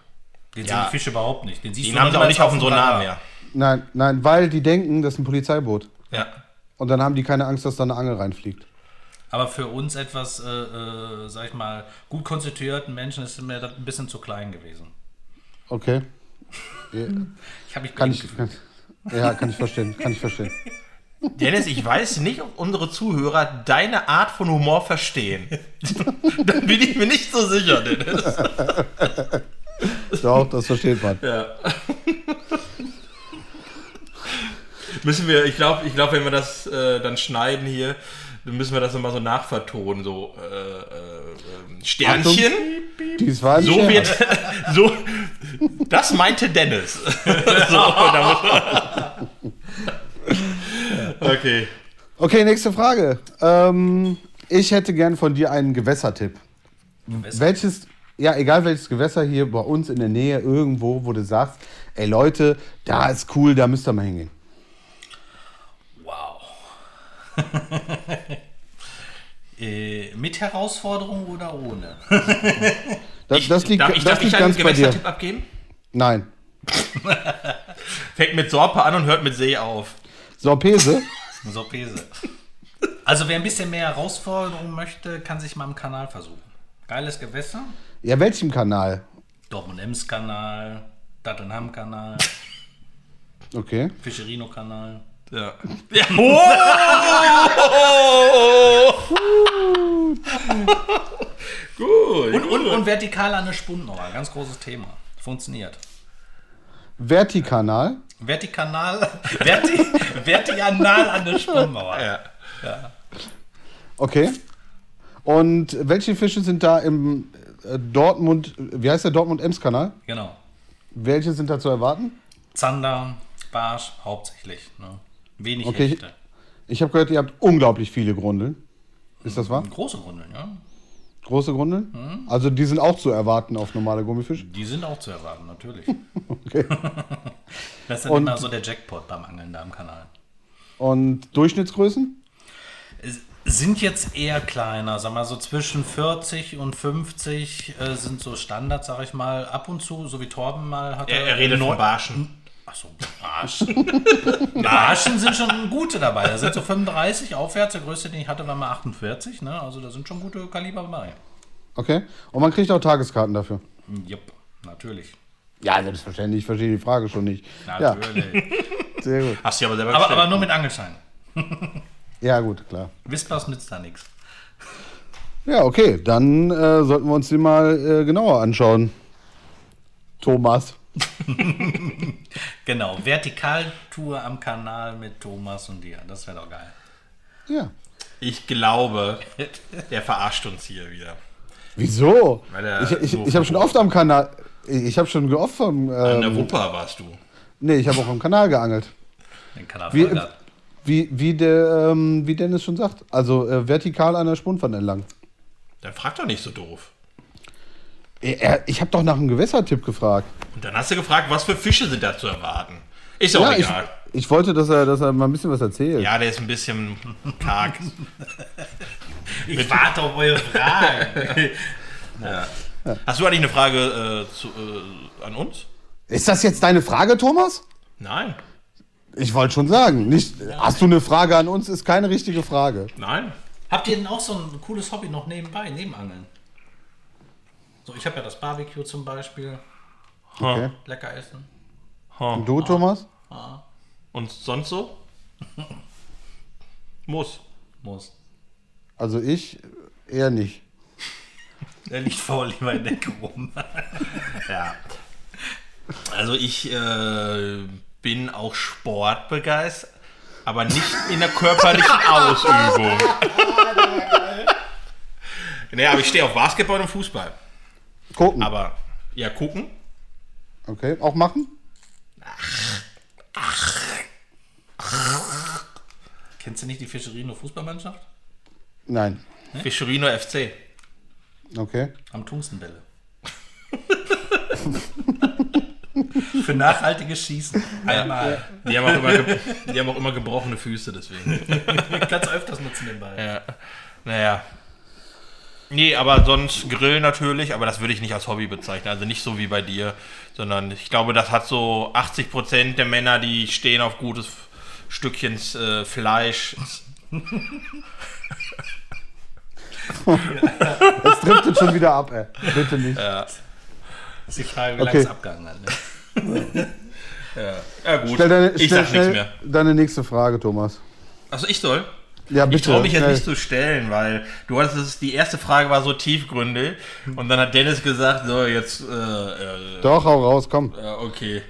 Den Ja. sehen die Fische überhaupt nicht. Den siehst Den du haben sie auch nicht auf dem Sonar mehr. Nein, nein, weil die denken, das ist ein Polizeiboot. Ja. Und dann haben die keine Angst, dass da eine Angel reinfliegt. Aber für uns etwas, äh, äh, sag ich mal, gut konstituierten Menschen ist mir das ein bisschen zu klein gewesen. Okay. Ja, Ich habe mich kann ich, kann, ja, kann ich verstehen. Kann ich verstehen. Dennis, ich weiß nicht, ob unsere Zuhörer deine Art von Humor verstehen. da bin ich mir nicht so sicher, Dennis. Doch, das versteht man. Ja. Müssen wir, ich glaube, ich glaub, wenn wir das äh, dann schneiden hier, dann müssen wir das immer so nachvertonen, so äh, äh, Sternchen. Dies war So Scherz. wird, so, das meinte Dennis. so, okay. Okay, nächste Frage. Ähm, ich hätte gern von dir einen Gewässertipp. Welches, ja, egal welches Gewässer hier bei uns in der Nähe irgendwo, wo du sagst, ey Leute, da ist cool, da müsst ihr mal hingehen. äh, mit Herausforderung oder ohne? Das, das liegt, darf ich, das darf ich liegt einen ganz bei dir. Gewässertipp abgeben? Nein. Fängt mit Sorpe an und hört mit See auf. Sorpese? So Pese. Also wer ein bisschen mehr Herausforderung möchte, kann sich mal im Kanal versuchen. Geiles Gewässer. Ja, welchem Kanal? Dortmund-Ems-Kanal, Dattenham-Kanal, Okay. Fischerino-Kanal. Ja. ja. Oh! gut. Und, und, und vertikal an der Spundmauer. Ganz großes Thema. Funktioniert. Vertikanal? Vertikanal, verti, vertikal an der Spundmauer. Ja. Okay. Und welche Fische sind da im äh, Dortmund, wie heißt der Dortmund-Ems-Kanal? Genau. Welche sind da zu erwarten? Zander, Barsch hauptsächlich. Ne? Wenig Okay. Hechte. Ich habe gehört, ihr habt unglaublich viele Grundeln. Ist das wahr? Große Grundeln, ja. Große Grundeln? Also die sind auch zu erwarten auf normale Gummifische? Die sind auch zu erwarten, natürlich. Okay. Das ist dann Und- immer so der Jackpot beim Angeln da im Kanal. Und Durchschnittsgrößen? Sind jetzt eher kleiner, sag mal so zwischen 40 und 50 äh, sind so Standards, sag ich mal, ab und zu, so wie Torben mal hatte. Er, er redet von Barschen. Achso, Barschen. Barschen sind schon gute dabei. Da sind so 35 aufwärts. Der größte, den ich hatte, war mal 48. Ne? Also da sind schon gute Kaliber dabei. Okay. Und man kriegt auch Tageskarten dafür. Jupp, natürlich. Ja, selbstverständlich. Ich verstehe die Frage schon nicht. Ja, Natürlich. sehr gut. Hast du aber selber aber, aber nur mit Angelschein. Ja, gut, klar. Whispers nützt da nichts. Ja, okay. Dann äh, sollten wir uns den mal äh, genauer anschauen. Thomas. Genau, Vertikaltour am Kanal mit Thomas und dir. Das wäre doch geil. Ja. Ich glaube, der verarscht uns hier wieder. Wieso? Weil er Ich, ich, so ich habe schon oft am Kanal. Ich habe schon oft vom. An der Ähm, Wupper warst du. Nee, ich habe auch am Kanal geangelt. Den Kanal Wie, wie, wie, der, ähm, wie Dennis schon sagt. Also äh, vertikal an der Spundwand entlang. Dann frag doch nicht so doof. Er, ich habe doch nach einem Gewässertipp gefragt. Und dann hast du gefragt, was für Fische sind da zu erwarten. Ist auch Ja, ich, egal. ich wollte, dass er, dass er mal ein bisschen was erzählt. Ja, der ist ein bisschen karg. Ich warte auf eure Fragen. Hast du eigentlich eine Frage äh, zu, äh, an uns? Ist das jetzt deine Frage, Thomas? Nein. Ich wollte schon sagen. Nicht, hast du eine Frage an uns? Ist keine richtige Frage. Nein. Habt ihr denn auch so ein cooles Hobby noch nebenbei, neben Angeln? So, ich habe ja das Barbecue zum Beispiel. Okay. Lecker essen. Und du, Thomas? Und sonst so? Muss. Muss. Also ich eher nicht. Der liegt faul lieber in der Ecke rum. Ja. Also ich äh, bin auch sportbegeistert, aber nicht in der körperlichen Ausübung. nee, aber ich stehe auf Basketball und Fußball. Gucken. Aber ja, gucken. Okay. Auch machen? Kennst du nicht die Fischerino Fußballmannschaft? Nein. Fischerino FC. Okay. Am Tungstenbälle. Für nachhaltiges Schießen. Einmal. Die haben, auch immer die haben auch immer gebrochene Füße, deswegen. Kannst du öfters nutzen den Ball. Ja. Naja. Nee, aber sonst Grill natürlich, aber das würde ich nicht als Hobby bezeichnen. Also nicht so wie bei dir, sondern ich glaube, das hat so 80% der Männer, die stehen auf gutes Stückchen äh, Fleisch. Es driftet schon wieder ab, ey. Bitte nicht. Das ist die Frage, wie Okay. lange es abgegangen hat. Ne? Ja gut, Stell deine, ich stell sag nichts mehr. deine nächste Frage, Thomas. Also ich soll? Ja, bitte. Ich traue mich jetzt nicht zu stellen, weil du hattest es, die erste Frage war so tiefgründig und dann hat Dennis gesagt, so jetzt, äh, äh, Doch, hau raus, komm. Ja, okay.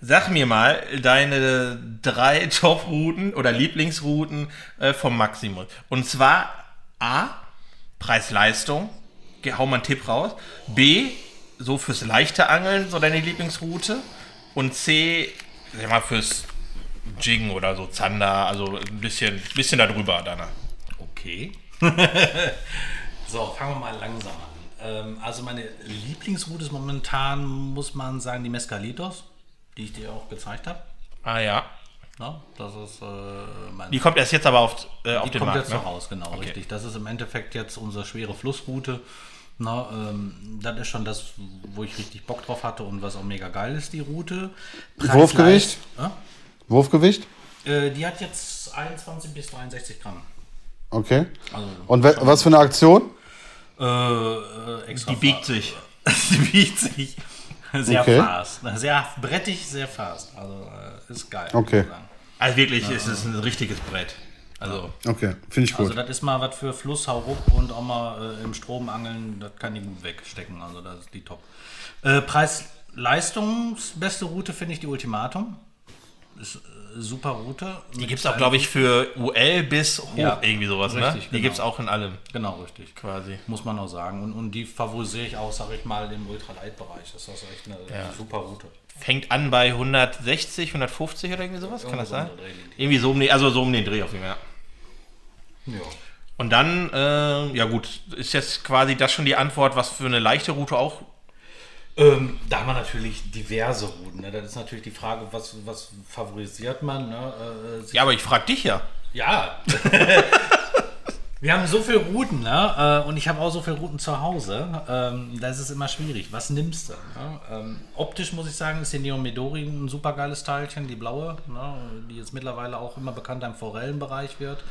Sag mir mal deine drei Top-Routen oder Lieblingsrouten äh, vom Maximus. Und zwar A, Preis-Leistung. Hau mal einen Tipp raus. B, so fürs leichte Angeln, so deine Lieblingsroute. Und C, sag mal, fürs Jiggen oder so, Zander, also ein bisschen, bisschen darüber danach. Okay. so, fangen wir mal langsam an. Ähm, also meine Lieblingsroute ist momentan, muss man sagen, die Mescalitos, die ich dir auch gezeigt habe. Ah ja. Ne? Das ist äh, mein Die kommt erst jetzt aber auf, äh, auf Die den kommt Markt. jetzt Ne? noch raus, genau, richtig. Das ist im Endeffekt jetzt unsere schwere Flussroute. Na, ähm, das ist schon das, wo ich richtig Bock drauf hatte und was auch mega geil ist, die Route. Preis- Wurfgewicht? Leist- Wurfgewicht? Äh, die hat jetzt 21 bis 63 Gramm. Okay. Also, Und we- was für eine Aktion? äh, äh, extra Die biegt sich. Die biegt sich. Sehr Okay. fast. Sehr brettig, sehr fast. Also äh, ist geil. Okay. muss ich sagen. Also wirklich, es ist ein richtiges Brett. Also Okay, finde ich Also gut. das ist mal was für Fluss, Hauruck und auch mal äh, im Strom angeln, das kann die gut wegstecken, also das ist die top. Äh, Preis-Leistungs-beste Route finde ich die Ultimatum. Äh, super Route. Die gibt es auch, glaube ich, für UL bis hoch, Ja, irgendwie sowas, ne? richtig, Die genau. gibt es auch in allem, Genau, richtig. quasi. Muss man auch sagen. Und, und die favorisiere ich auch, sage ich mal, im Ultralight-Bereich. Das ist also echt eine super Route. Fängt an bei 160, 150 oder irgendwie sowas, kann das Irgendwo sein? Dreh liegt. Irgendwie so um den, also so um den Dreh auf jeden Fall. Ja. Und dann, äh, ja gut, ist jetzt quasi das schon die Antwort, was für eine leichte Route auch. Ähm, da haben wir natürlich diverse Routen. Ne? Das ist natürlich die Frage, was, was favorisiert man. Ne? Äh, Ja, aber ich frage dich ja. Ja. Wir haben so viele Routen, ne? Äh, Und ich habe auch so viele Routen zu Hause. Ähm, da ist es immer schwierig. Was nimmst du? Ne? Ähm, optisch muss ich sagen, ist die Neon Midori ein super geiles Teilchen, die blaue, ne? die jetzt mittlerweile auch immer bekannter im Forellenbereich wird.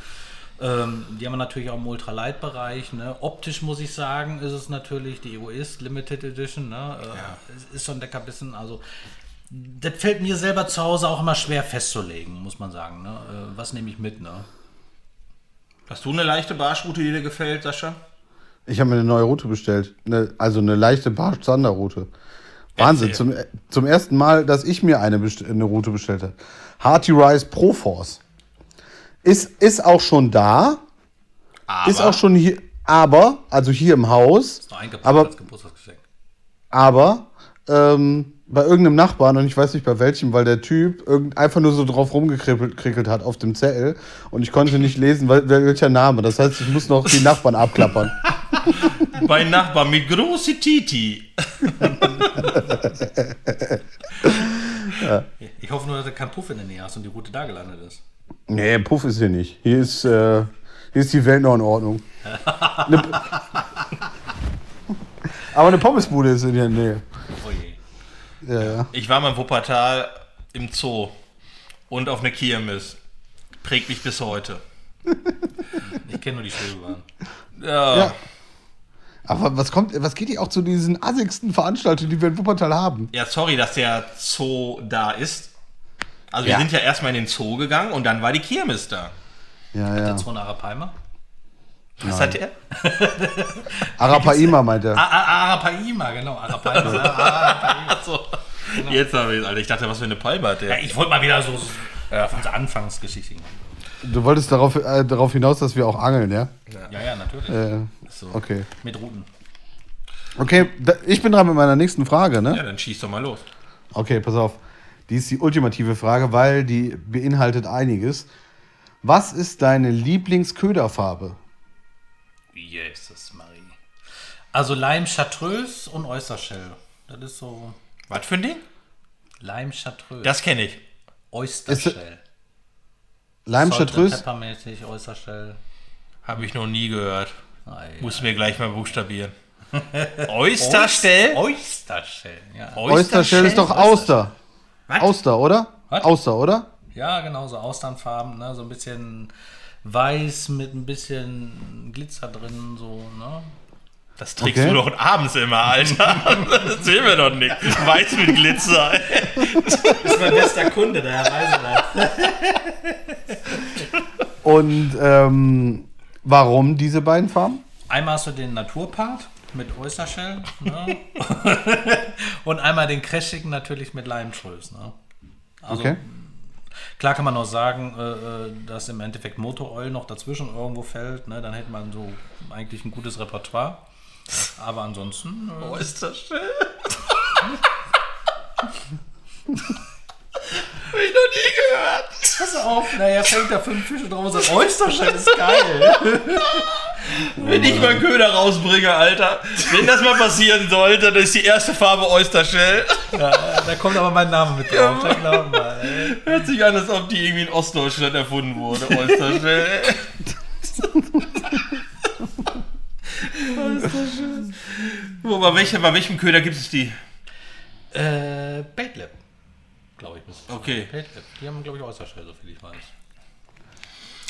Ähm, die haben wir natürlich auch im Ultralight-Bereich. Ne? Optisch muss ich sagen, ist es natürlich die Egoist Limited Edition. Ne? Äh, es Ist so ein Leckerbissen. Also, das fällt mir selber zu Hause auch immer schwer festzulegen, muss man sagen. Ne? Äh, was nehme ich mit? Ne? Hast du eine leichte Barschroute, die dir gefällt, Sascha? Ich habe mir eine neue Route bestellt. Eine, also eine leichte Barsch-Zander-Route. Wahnsinn. Zum, zum ersten Mal, dass ich mir eine, eine Route bestellt habe. Hearty Rise Pro Force. Ist, ist auch schon da. Aber Ist auch schon hier. Aber, also hier im Haus. Ist noch eingepackt Aber- als Geburtstagsgeschenk. Aber ähm, bei irgendeinem Nachbarn und ich weiß nicht bei welchem, weil der Typ irgend, einfach nur so drauf rumgekrickelt hat auf dem Zettel und ich konnte nicht lesen, wel, welcher Name. Das heißt, ich muss noch die Nachbarn abklappern. Bei Nachbarn mit große Titi. Ich hoffe nur, dass du keinen Puff in der Nähe hast und die Route da gelandet ist. Nee, Puff ist hier nicht. Hier ist, äh, hier ist die Welt noch in Ordnung. Ne, aber eine Pommesbude ist in der Nähe. Oh je. Ja, ja. Ich war mal in Wuppertal im Zoo und auf einer Kirmes. Prägt mich bis heute. Ich kenne nur die Schwebebahn. Ja. Ja. Aber was kommt, was geht hier auch zu diesen assigsten Veranstaltungen, die wir in Wuppertal haben? Ja, sorry, dass der Zoo da ist. Also Ja. wir sind ja erstmal in den Zoo gegangen und dann war die Kirmes da. Ja, ja. Der Zoo in Arapaima? Was hat der? Arapaima meint er. Ah, ah, Arapaima, genau. Arapaima. Arapaima. Achso. Jetzt habe ich, Alter. Ich dachte, was für eine Palme hat Ja, der. ich wollte mal wieder so äh, von der Anfangsgeschichte. Du wolltest darauf, äh, darauf hinaus, dass wir auch angeln, ja? Ja, ja, natürlich. Äh, So. okay. Mit Routen. Okay, da, ich bin dran mit meiner nächsten Frage, ne? Ja, dann schieß doch mal los. Okay, pass auf. Die ist die ultimative Frage, weil die beinhaltet einiges. Was ist deine Lieblingsköderfarbe? Jesus Marie. Also Lime Chartreuse und Oystershell. Das ist so Was für ein Ding? Lime Chartreuse. Das kenne ich. Oystershell. And Chartreuse? Peppermäßig, Oystershell. Habe ich noch nie gehört. Ei, Muss mir gleich mal buchstabieren. Oysterstell? Oystershell, ja. Oystershell ist doch Auster. Was? Auster, oder? Was? Auster, oder? Ja, genau, so Austernfarben, ne? so ein bisschen weiß mit ein bisschen Glitzer drin, so, ne? Das trägst Okay. du doch abends immer, Alter. Das sehen wir doch nicht. Weiß mit Glitzer. Das ist mein bester Kunde, der Herr Reiserat. Und ähm, warum diese beiden Farben? Einmal hast du den Naturpart mit Oystershell, ne? Und einmal den crashigen natürlich mit Leimtrös, ne? Also, Okay. Klar kann man noch sagen, äh, äh, dass im Endeffekt Motoroil noch dazwischen irgendwo fällt, ne? Dann hätte man so eigentlich ein gutes Repertoire. Aber ansonsten. Äh, Oysterstell? Hab ich noch nie gehört. Pass auf, naja, fängt da fünf Fische drauf und sagt, Oystershell ist geil. Wenn ich mal einen Köder rausbringe, Alter. Wenn das mal passieren sollte, dann ist die erste Farbe Oystershell. ja, da kommt aber mein Name mit drauf. Ja, glaub mal, ey. Hört sich an, als ob die irgendwie in Ostdeutschland erfunden wurde. Oystershell. Oystershell. Wo, bei, welcher, bei welchem Köder gibt es die? Äh, Baitlab. Glaube ich. müsste Okay. Baitlab. Die haben, glaube ich, Oystershell, so viel ich weiß.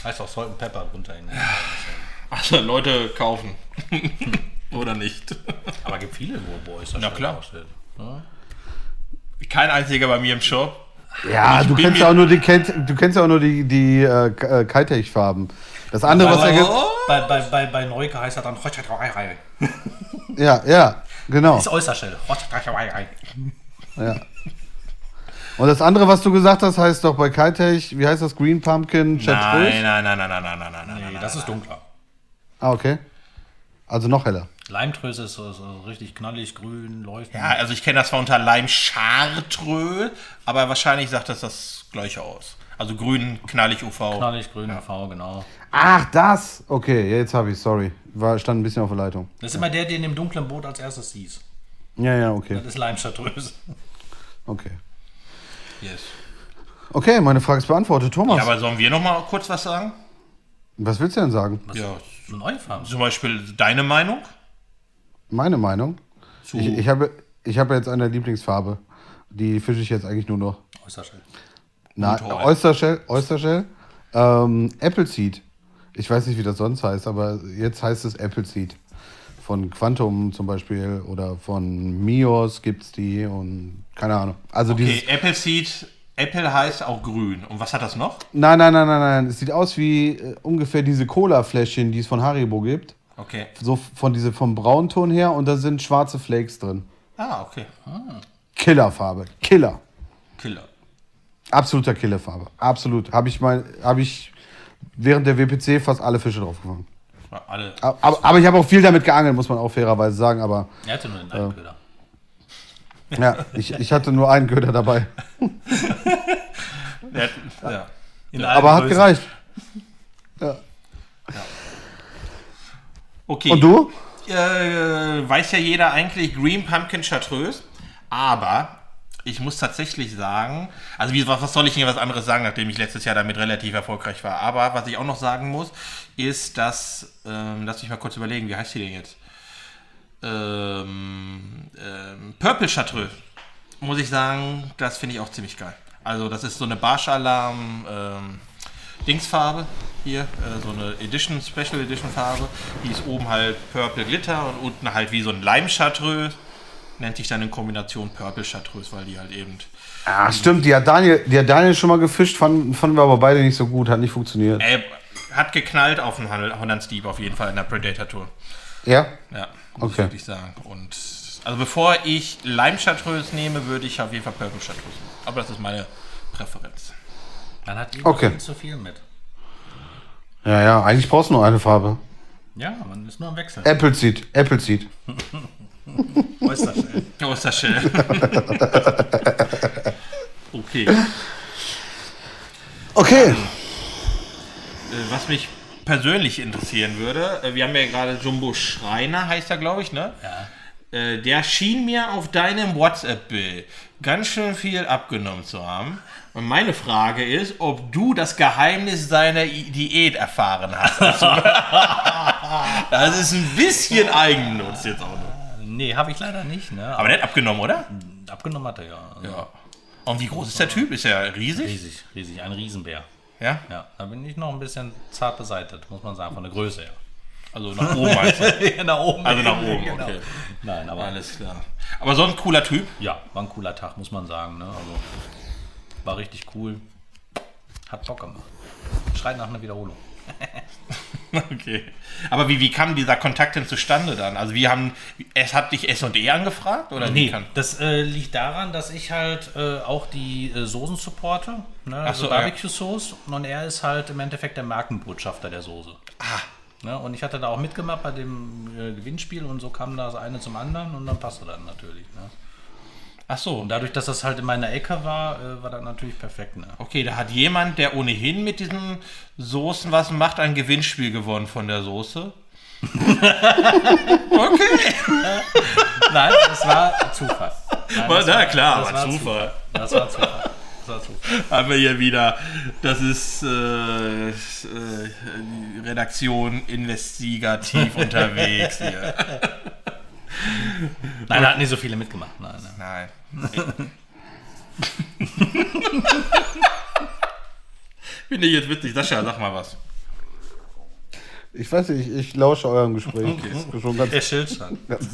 Heißt auch Salt and Pepper drunter. In Also Leute kaufen. Oder nicht. aber gibt viele, wo, Oystershell Na klar. draufsteht. Ja? Kein einziger bei mir im Shop. Ja, Ich du kennst ja auch nur die, du kennst ja auch nur die, die äh, K- äh, Kitech-Farben. Das andere, was er ge- Bei, bei, bei, bei Neuke heißt er dann Ja, ja, genau. Ist Oystershell. Ja. Und das andere, was du gesagt hast, heißt doch bei Kitech, wie heißt das? Green Pumpkin? Nein, nein, nein, nein, nein, nein, nein, nein, nein. Nee, das ist dunkler. Ah, okay. Also noch heller. Leimtröse ist so, so richtig knallig, grün, leuchtend. Ja, also ich kenne das zwar unter Lime Chartreux, aber wahrscheinlich sagt das das gleiche aus. Also grün, knallig UV. Knallig, grün, V, genau. Ach, das! Okay, ja, jetzt habe ich sorry. War, stand ein bisschen auf der Leitung. Das ist immer der, den im dunklen Boot als erstes siehst. Ja, ja, okay. Das ist Leimchartreuse. Okay. Yes. Okay, meine Frage ist beantwortet. Thomas, Ja, aber sollen wir noch mal kurz was sagen? was willst du denn sagen? Ja, So neue Farben. zum Beispiel deine Meinung? Meine Meinung? Zu Ich, ich, habe, ich habe jetzt eine Lieblingsfarbe. Die fische ich jetzt eigentlich nur noch. Oystershell. Na. Oystershell, Oystershell. Ähm, Appleseed. Ich weiß nicht, wie das sonst heißt, aber jetzt heißt es Appleseed. Von Quantum zum Beispiel oder von Mios gibt's die und keine Ahnung. Also Okay, dieses. Apple Seed. Apple heißt auch grün. Und was hat das noch? Nein, nein, nein, nein, nein. Es sieht aus wie äh, ungefähr diese Cola-Fläschchen, die es von Haribo gibt. Okay. So von diese, vom Braunton her und da sind schwarze Flakes drin. Ah, okay. Killerfarbe. Killer. Killer. Absoluter Killerfarbe. Absolut. Habe ich mal, habe ich während der WPC fast alle Fische drauf gefangen. Alle. Aber, aber ich habe auch viel damit geangelt, muss man auch fairerweise sagen. Aber Er hatte nur den einen Köder. Ja, ich, ich hatte nur einen Köder dabei. Ja. Allen Aber hat Größen. gereicht. Okay. Und du? äh, weiß ja jeder eigentlich Green Pumpkin Chartreuse, aber ich muss tatsächlich sagen, also wie, was, soll ich denn was anderes sagen, nachdem ich letztes Jahr damit relativ erfolgreich war. Aber was ich auch noch sagen muss, ist, dass, ähm, lass mich mal kurz überlegen, wie heißt die denn jetzt? Ähm, ähm, Purple Chartreuse, muss ich sagen, das finde ich auch ziemlich geil. Also das ist so eine Barsch-Alarm ähm, Dingsfarbe hier, äh, so eine Edition, Special Edition Farbe. Die ist oben halt Purple Glitter und unten halt wie so ein Lime Chartreuse. Nennt sich dann in Kombination Purple Chartreuse, weil die halt eben. Ja, stimmt. Die hat Daniel, die hat Daniel schon mal gefischt, fanden, fanden wir aber beide nicht so gut, hat nicht funktioniert. Äh, hat geknallt auf dem Holland Steve auf jeden Fall in der Predator Tour. Ja? Ja, muss ich Okay. wirklich sagen. Und also bevor ich Lime Chartreuse nehme, würde ich auf jeden Fall Purple Chartreuse nehmen. Aber das ist meine Präferenz. Dann hat Igor Okay. viel zu viel mit. Ja, ja, eigentlich brauchst du nur eine Farbe. Ja, man ist nur am Wechseln. Appleseed, Appleseed. Oystershell. Schön. okay. Okay. Äh, Was mich persönlich interessieren würde, äh, wir haben ja gerade Jumbo Schreiner, heißt er, glaube ich, ne? Ja. Äh, Der schien mir auf deinem WhatsApp-Bild ganz schön viel abgenommen zu haben. Und meine Frage ist, ob du das Geheimnis seiner I Diät erfahren hast. Also, das ist ein bisschen Eigennutz jetzt auch noch. Nee, habe ich leider nicht. Ne? Aber der hat abgenommen, oder? abgenommen hat er ja. Ja. Und wie groß ist der Typ? Ist er riesig? Riesig, riesig. Ein Riesenbär. Ja. Ja, da bin ich noch ein bisschen zart beseitigt, muss man sagen, von der Größe her. Also nach oben meinst du? nach oben. Also nach oben, Genau. okay. Nein, aber Alles klar. Aber so ein cooler Typ. ja, war ein cooler Tag, muss man sagen. Ne? Also, war richtig cool. Hat Bock gemacht. Schreit nach einer Wiederholung. Okay. Aber wie, wie kam dieser Kontakt denn zustande dann? Also wie haben, es hat dich S&E angefragt? Oder Nee, kann, das äh, liegt daran, dass ich halt äh, auch die äh, Soßen supporte, ne? also so, ja. Barbecue-Sauce. Und er ist halt im Endeffekt der Markenbotschafter der Soße. Ah. Ne? Und ich hatte da auch mitgemacht bei dem äh, Gewinnspiel und so kam das eine zum anderen und dann passte das natürlich. Ne? Ach so. Und dadurch, dass das halt in meiner Ecke war, äh, war das natürlich perfekt. Ne? Okay, da hat jemand, der ohnehin mit diesen Soßen was macht, ein Gewinnspiel gewonnen von der Soße. okay. Nein, das war Zufall. Nein, das na war- klar, das war war Zufall. Das war Zufall. Das war Zufall. Haben wir hier wieder, das ist äh, äh, Redaktion investigativ unterwegs hier. Nein, da hatten nicht so viele mitgemacht. Nein, nein. Nein. Finde ich jetzt witzig. Sascha, sag mal was. Ich weiß nicht, ich, ich lausche eurem Gespräch. Ist schon ganz, Der Schildstand. ganz,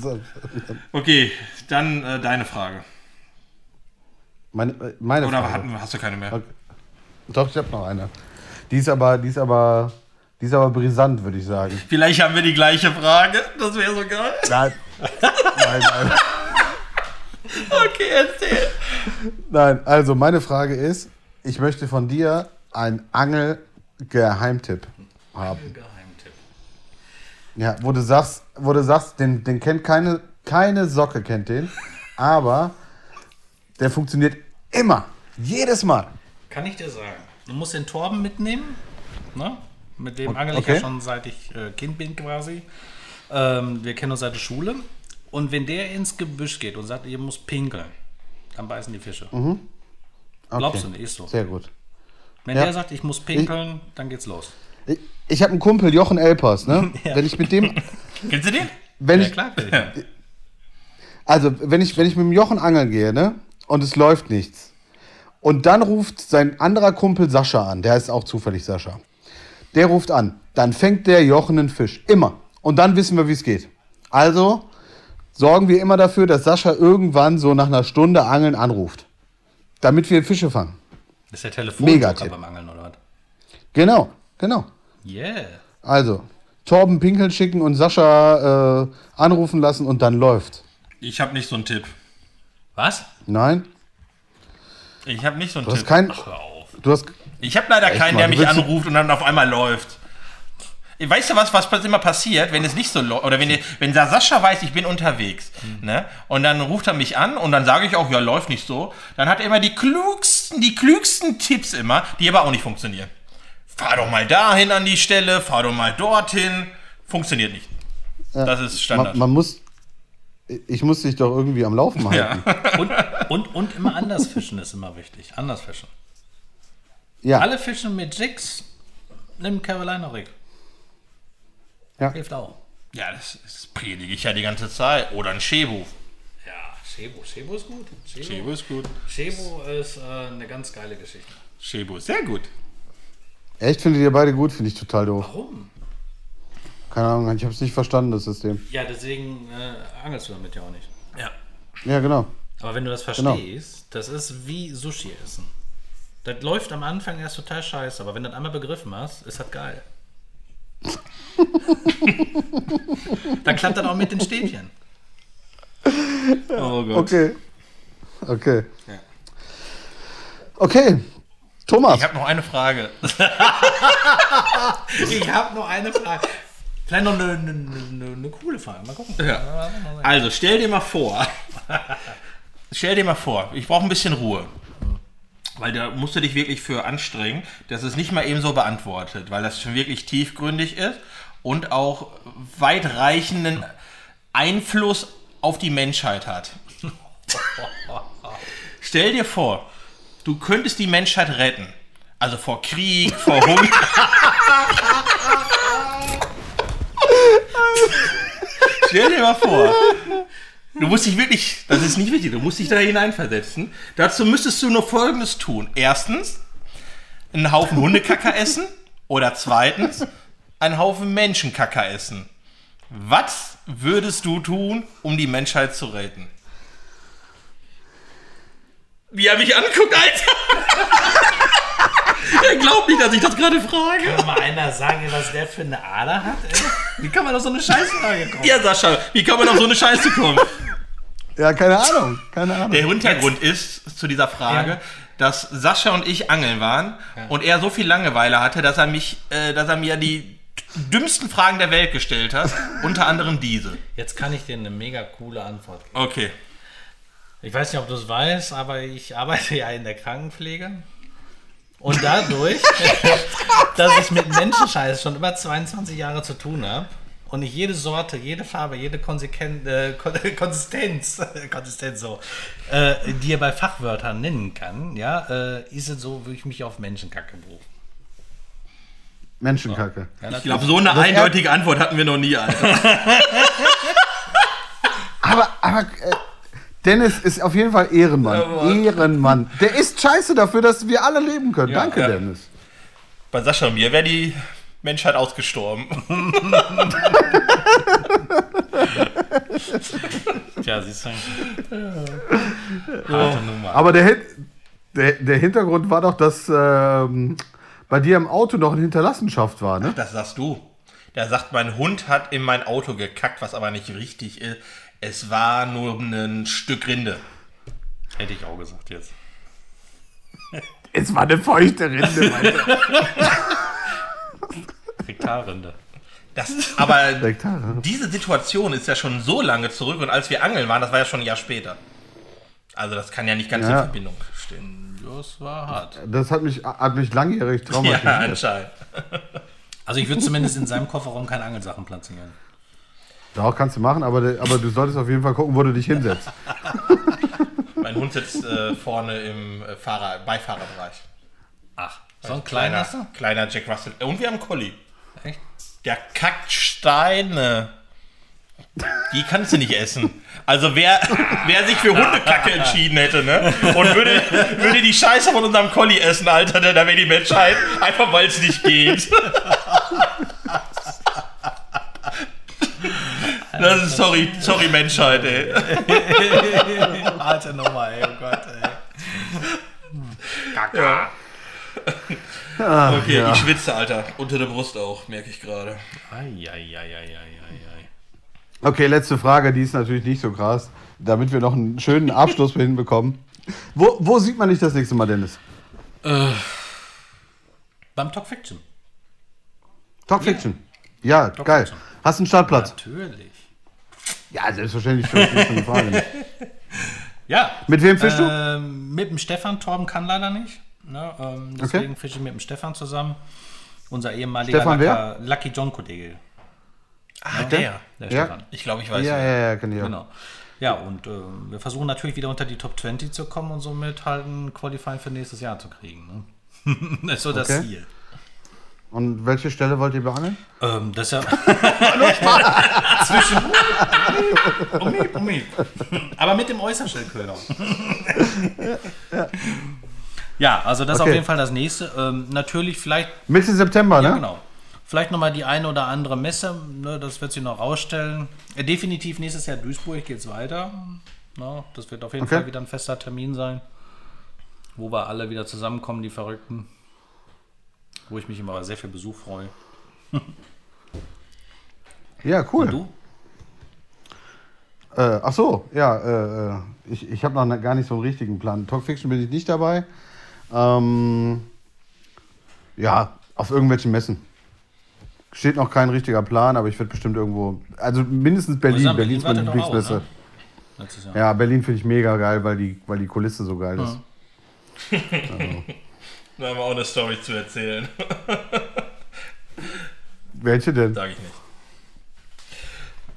Okay, dann äh, deine Frage. meine, äh, meine Oder Frage. hatten, hast du keine mehr? Okay. Doch, ich habe noch eine. Die ist aber, die ist aber, die ist aber brisant, würde ich sagen. Vielleicht haben wir die gleiche Frage. Das wäre so geil. Nein. nein, nein. Okay, erzähl. Nein, also meine Frage ist, ich möchte von dir einen Angel-Geheimtipp haben. Geheimtipp. Ja, wo du sagst, wo du sagst, den, den kennt keine, keine Socke kennt den, aber der funktioniert immer, jedes Mal. Kann ich dir sagen. Du musst den Torben mitnehmen. Ne? Mit dem angel ich okay. ja schon seit ich äh, Kind bin quasi. Ähm, wir kennen uns seit der Schule. Und wenn der ins Gebüsch geht und sagt, ihr müsst pinkeln, dann beißen die Fische. Okay. Glaubst du nicht, ist so. Sehr gut. Wenn Ja. der sagt, ich muss pinkeln, dann geht's los. Ich, ich habe einen Kumpel, Jochen Elpers, ne? Ja. Wenn ich mit dem, Kennst du den? wenn Ja, ich, klar. ich. also wenn ich, wenn ich mit dem Jochen angeln gehe, ne? Und es läuft nichts. Und dann ruft sein anderer Kumpel Sascha an, der ist auch zufällig Sascha. Der ruft an, dann fängt der Jochen einen Fisch. Immer. Und dann wissen wir, wie es geht. Also sorgen wir immer dafür, dass Sascha irgendwann so nach einer Stunde Angeln anruft. Damit wir Fische fangen. Das ist der Telefonjoker Megatipp. beim Angeln, oder was? Genau, genau. Yeah. Also, Torben Pinkeln schicken und Sascha äh, anrufen lassen und dann läuft. Ich habe nicht so einen Tipp. Was? Nein? Ich habe nicht so einen Du hast Tipp. kein. Hör auf. Du hast. Ich habe leider keinen, mal, der du mich anruft und dann auf einmal läuft. weißt du was, was immer passiert, wenn es nicht so läuft, oder wenn, wenn der Sascha weiß, ich bin unterwegs, mhm. ne, und dann ruft er mich an und dann sage ich auch, ja, läuft nicht so, dann hat er immer die klügsten, die klügsten Tipps immer, die aber auch nicht funktionieren. Fahr doch mal dahin an die Stelle, fahr doch mal dorthin, funktioniert nicht. Ja, das ist Standard. Man, man, muss, ich muss dich doch irgendwie am Laufen halten. Ja. und, und, und immer anders fischen ist immer wichtig. Anders fischen. Ja. Alle fischen mit Jigs, nimm Carolina Rig. Ja. Hilft auch. Ja, das, das predige ich ja die ganze Zeit. Oder ein Shebu. Ja, Shebu. Shebu ist gut. Shebu, ist gut. Shebu ist äh, eine ganz geile Geschichte. Shebu ist sehr gut. Echt? Findet ihr beide gut? Finde ich total doof. Warum? Keine Ahnung, ich habe es nicht verstanden, das System. Ja, deswegen äh, angelst du damit ja auch nicht. Ja. Ja, genau. Aber wenn du das genau. verstehst, genau. das ist wie Sushi essen. Das läuft am Anfang erst total scheiße, aber wenn du das einmal begriffen hast, ist das geil. Dann klappt das auch mit den Stäbchen. Oh Gott. Okay. Okay. Ja. Okay. Thomas. Ich habe noch eine Frage. ich habe noch eine Frage. Vielleicht noch eine, eine, eine, eine coole Frage. Mal gucken. Ja. Also stell dir mal vor. stell dir mal vor, ich brauche ein bisschen Ruhe. Weil da musst du dich wirklich für anstrengen, dass es nicht mal eben so beantwortet, weil das schon wirklich tiefgründig ist und auch weitreichenden Einfluss auf die Menschheit hat. Stell dir vor, du könntest die Menschheit retten. Also vor Krieg, vor Hunger. Stell dir mal vor, du musst dich wirklich, das ist nicht wichtig, du musst dich da hineinversetzen. Dazu müsstest du nur Folgendes tun. Erstens, einen Haufen Hundekacker essen. Oder zweitens, einen Haufen Menschenkacker essen. Was würdest du tun, um die Menschheit zu retten? Wie er mich anguckt, Alter! Er glaubt nicht, dass ich das gerade frage. Kann mal einer sagen, was der für eine Ader hat? Ey? Wie kann man auf so eine Scheißfrage kommen? Ja, Sascha, wie kann man auf so eine Scheiße kommen? Ja, keine Ahnung. Keine Ahnung. Der Hintergrund ist zu dieser Frage, ja. dass Sascha und ich angeln waren ja. und er so viel Langeweile hatte, dass er mich, äh, dass er mir die dümmsten Fragen der Welt gestellt hat, unter anderem diese. Jetzt kann ich dir eine mega coole Antwort geben. Okay. Ich weiß nicht, ob du es weißt, aber ich arbeite ja in der Krankenpflege. Und dadurch, dass ich mit Menschenscheiß schon über 22 Jahre zu tun habe und ich jede Sorte, jede Farbe, jede Konsequenz, äh, Konsistenz, Konsistenz so, äh, dir bei Fachwörtern nennen kann, ja, äh, ist es so, würde ich mich auf Menschenkacke berufen. Menschenkacke. Ja, ich glaube, so eine das eindeutige Antwort hatten wir noch nie, Alter. aber, aber äh, Dennis ist auf jeden Fall Ehrenmann. Ja, Ehrenmann. Der ist scheiße dafür, dass wir alle leben können. Ja, Danke, ja. Dennis. Bei Sascha und mir wäre die Menschheit ausgestorben. Tja, siehst du. Ja. Aber der, der, der, Hintergrund war doch, dass ähm, bei dir im Auto noch eine Hinterlassenschaft war, ne? Das sagst du. Der sagt, mein Hund hat in mein Auto gekackt, was aber nicht richtig ist. Es war nur ein Stück Rinde. Hätte ich auch gesagt jetzt. Es war eine feuchte Rinde, Rektarrinde. Das, aber diese Situation ist ja schon so lange zurück und als wir angeln waren, das war ja schon ein Jahr später. Also das kann ja nicht ganz ja. in Verbindung stehen. Das war hart. Das hat mich, hat mich langjährig traumatisiert. Ja, anscheinend. Also ich würde zumindest in seinem Kofferraum keine Angelsachen platzieren. Doch, kannst du machen, aber, aber du solltest auf jeden Fall gucken, wo du dich hinsetzt. mein Hund sitzt äh, vorne im äh, Fahrer, Beifahrerbereich. Ach, so ein kleiner, kleiner, kleiner Jack Russell. Und wir haben Collie. Echt? Der kackt Steine. Die kannst du nicht essen. Also wer, wer sich für Hundekacke entschieden hätte, ne? Und würde, würde die Scheiße von unserem Collie essen, Alter, da wäre die Menschheit einfach weil es nicht geht. Das ist sorry, sorry Menschheit, ey. Warte nochmal, ey, oh Gott, ey. Kaka. Ja. okay, ja. ich schwitze, Alter. Unter der Brust auch, merke ich gerade. Okay, letzte Frage, die ist natürlich nicht so krass, damit wir noch einen schönen Abschluss hinbekommen. Wo, wo sieht man dich das nächste Mal, Dennis? Äh, beim Talk Fiction. Talk Fiction. Ja, geil. kommst du. Hast du einen Startplatz? Natürlich. Ja, selbstverständlich. Das eine Frage. Ja. Mit wem fischst du? Ähm, mit dem Stefan. Torben kann leider nicht. Ne? Ähm, deswegen fische ich mit dem Stefan zusammen. Unser ehemaliger Stefan Lucky, Lucky John Kollege. Ah, der. Der Ja. Stefan. Ich glaube, ich weiß. Ja, ja, ja, ich auch. Genau. Ja, und ähm, wir versuchen natürlich wieder unter die Top 20 zu kommen und somit halt ein Qualifying für nächstes Jahr zu kriegen. Ne? das ist so das Okay. Ziel. Und welche Stelle wollt ihr beangeln? Ähm, das ist ja. Zwischen. Umhieb, umhieb. Aber mit dem Äußerschildköder. ja, also das ist Okay. auf jeden Fall das nächste. Ähm, natürlich vielleicht, Mitte September, ja ne? genau. Vielleicht nochmal die eine oder andere Messe, ne, das wird sich noch rausstellen. Äh, definitiv nächstes Jahr Duisburg geht es weiter. Ne, das wird auf jeden Okay. Fall wieder ein fester Termin sein, wo wir alle wieder zusammenkommen, die Verrückten. Wo ich mich immer sehr viel Besuch freue. Ja, cool. Und du? Äh, ach so, ja, äh, ich, ich habe noch ne- gar nicht so einen richtigen Plan. Talk Fiction bin ich nicht dabei. Ähm, ja, auf irgendwelchen Messen. Steht noch kein richtiger Plan, aber ich werde bestimmt irgendwo, also mindestens Berlin. Sagen, Berlin ist meine auch, Lieblingsmesse. ne? Ja, Berlin finde ich mega geil, weil die, weil die Kulisse so geil ist. Da haben wir auch eine Story zu erzählen. Welche denn? Sage ich nicht.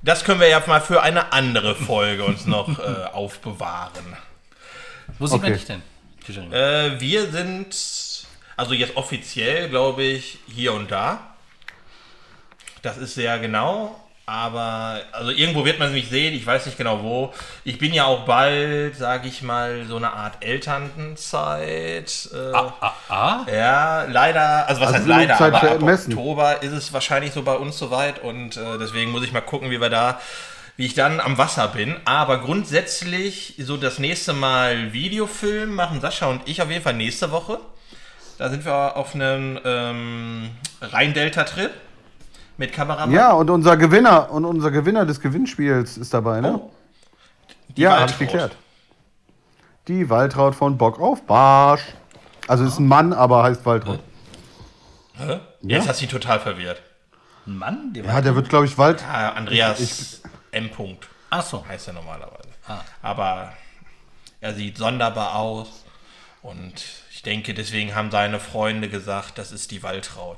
Das können wir ja mal für eine andere Folge uns noch äh, aufbewahren. Wo sieht man Okay. dich denn? Äh, wir sind, also jetzt offiziell, glaube ich, hier und da. Das ist sehr genau. Aber, also irgendwo wird man mich sehen, ich weiß nicht genau wo. Ich bin ja auch bald, sage ich mal, so eine Art Elternzeit. Äh, ah, ah? Ja, leider, also was Also heißt leider, Zeit aber ab Messen. Oktober ist es wahrscheinlich so bei uns soweit und äh, deswegen muss ich mal gucken, wie wir da, wie ich dann am Wasser bin. Aber grundsätzlich, so das nächste Mal Videofilm machen Sascha und ich auf jeden Fall nächste Woche. Da sind wir auf einem ähm, Rhein-Delta-Trip mit Kameramann. Ja, und unser Gewinner und unser Gewinner des Gewinnspiels ist dabei, ne? Oh, ja, hab ich geklärt. Die Waltraud von Bock auf Barsch. Also ist ein Mann, aber heißt Waltraud. Hä? Jetzt hast du ihn total verwirrt. Ein Mann? Der Ja, der wird, glaube ich, Wald. Ah, Andreas M. Punkt. Ach so. heißt er normalerweise. Ah. Aber er sieht sonderbar aus und ich denke, deswegen haben seine Freunde gesagt, das ist die Waltraud.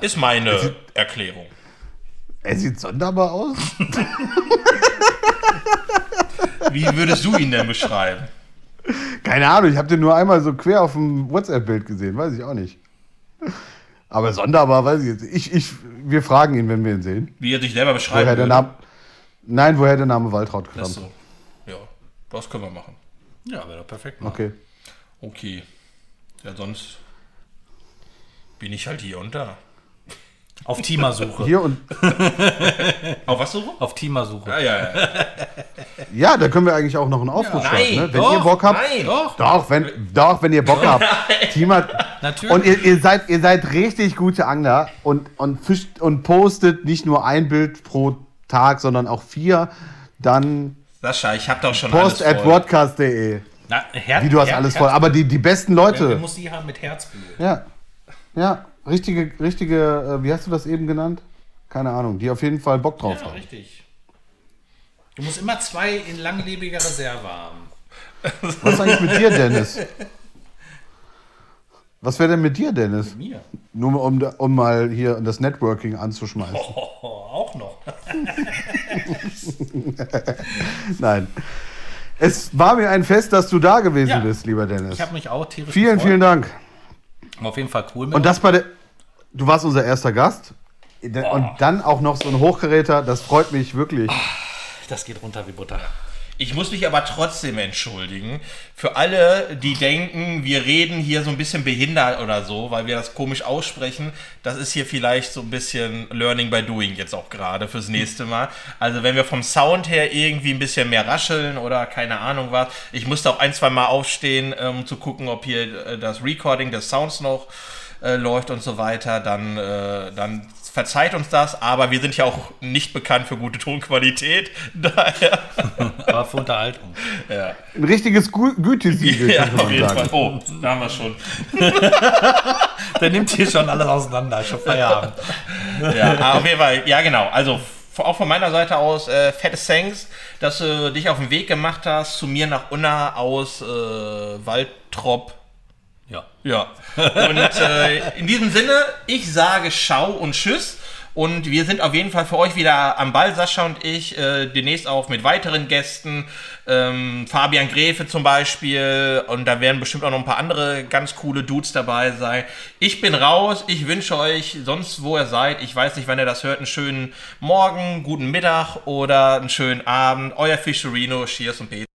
Ist meine Erklärung. Er sieht sonderbar aus. Wie würdest du ihn denn beschreiben? Keine Ahnung, ich habe den nur einmal so quer auf dem WhatsApp-Bild gesehen, weiß ich auch nicht. Aber sonderbar, weiß ich jetzt. Ich, ich, wir fragen ihn, wenn wir ihn sehen. Wie er sich selber beschreiben Woher der. Name. Nein, woher der Name Waltraud kommt. so. Ja, das können wir machen. Ja, wäre doch perfekt. Okay. Okay. Ja, sonst bin ich halt hier und da. Auf Teamersuche. Hier und. Auf was suche? Auf Teamersuche. Ja, ja, ja. Ja, da können wir eigentlich auch noch einen Aufruf Nein, starten, ne? Wenn doch, ihr Bock habt. Nein. Doch, Doch, wenn, doch, wenn ihr Bock habt. Team hat, natürlich. und ihr, ihr, seid, ihr seid richtig gute Angler und, und fischt und postet nicht nur ein Bild pro Tag, sondern auch vier. Dann Sascha, ich hab doch schon post alles at Her Wie du hast Her- alles voll. Aber die, die besten Leute. muss die haben mit Herzblut? Ja. Ja. Richtige, richtige, äh, wie hast du das eben genannt? Keine Ahnung, die auf jeden Fall Bock drauf Ja, haben. richtig. Du musst immer zwei in langlebiger Reserve haben. Was ist eigentlich mit dir, Dennis? Was wäre denn mit dir, Dennis? Mir. Nur um, um mal hier das Networking anzuschmeißen. Oh, auch noch. Nein. Es war mir ein Fest, dass du da gewesen Ja. bist, lieber Dennis. Ich habe mich auch tierisch Vielen, gefreut. vielen Dank. Auf jeden Fall cool mit Und das bei der. Du warst unser erster Gast. Und dann auch noch so ein Hochgeräter, das freut mich wirklich. Das geht runter wie Butter. Ich muss mich aber trotzdem entschuldigen für alle, die denken, wir reden hier so ein bisschen behindert oder so, weil wir das komisch aussprechen. Das ist hier vielleicht so ein bisschen Learning by Doing jetzt auch gerade fürs nächste Mal. Also wenn wir vom Sound her irgendwie ein bisschen mehr rascheln oder keine Ahnung was. Ich musste auch ein, zwei Mal aufstehen, um zu gucken, ob hier äh, das Recording des Sounds noch äh, läuft und so weiter. Dann, äh, dann verzeiht uns das, aber wir sind ja auch nicht bekannt für gute Tonqualität. Daher. Aber für Unterhaltung. Ja, Ein richtiges Gü Gütesiegel, ja auf jeden sagen. Fall. Oh, da haben wir schon. Der nimmt hier schon alles auseinander. Schon Feierabend. Ja, ah, auf jeden Fall. Ja, genau. Also auch von meiner Seite aus äh, fettes Thanks, dass du dich auf den Weg gemacht hast zu mir nach Unna aus äh, Waldtrop. Ja. Ja. Und äh, in diesem Sinne, ich sage Schau und Tschüss. Und wir sind auf jeden Fall für euch wieder am Ball, Sascha und ich, äh, demnächst auch mit weiteren Gästen. Ähm, Fabian Gräfe zum Beispiel. Und da werden bestimmt auch noch ein paar andere ganz coole Dudes dabei sein. Ich bin raus. Ich wünsche euch, sonst wo ihr seid, ich weiß nicht, wann ihr das hört, einen schönen Morgen, guten Mittag oder einen schönen Abend. Euer Fischerino, Cheers und Peter.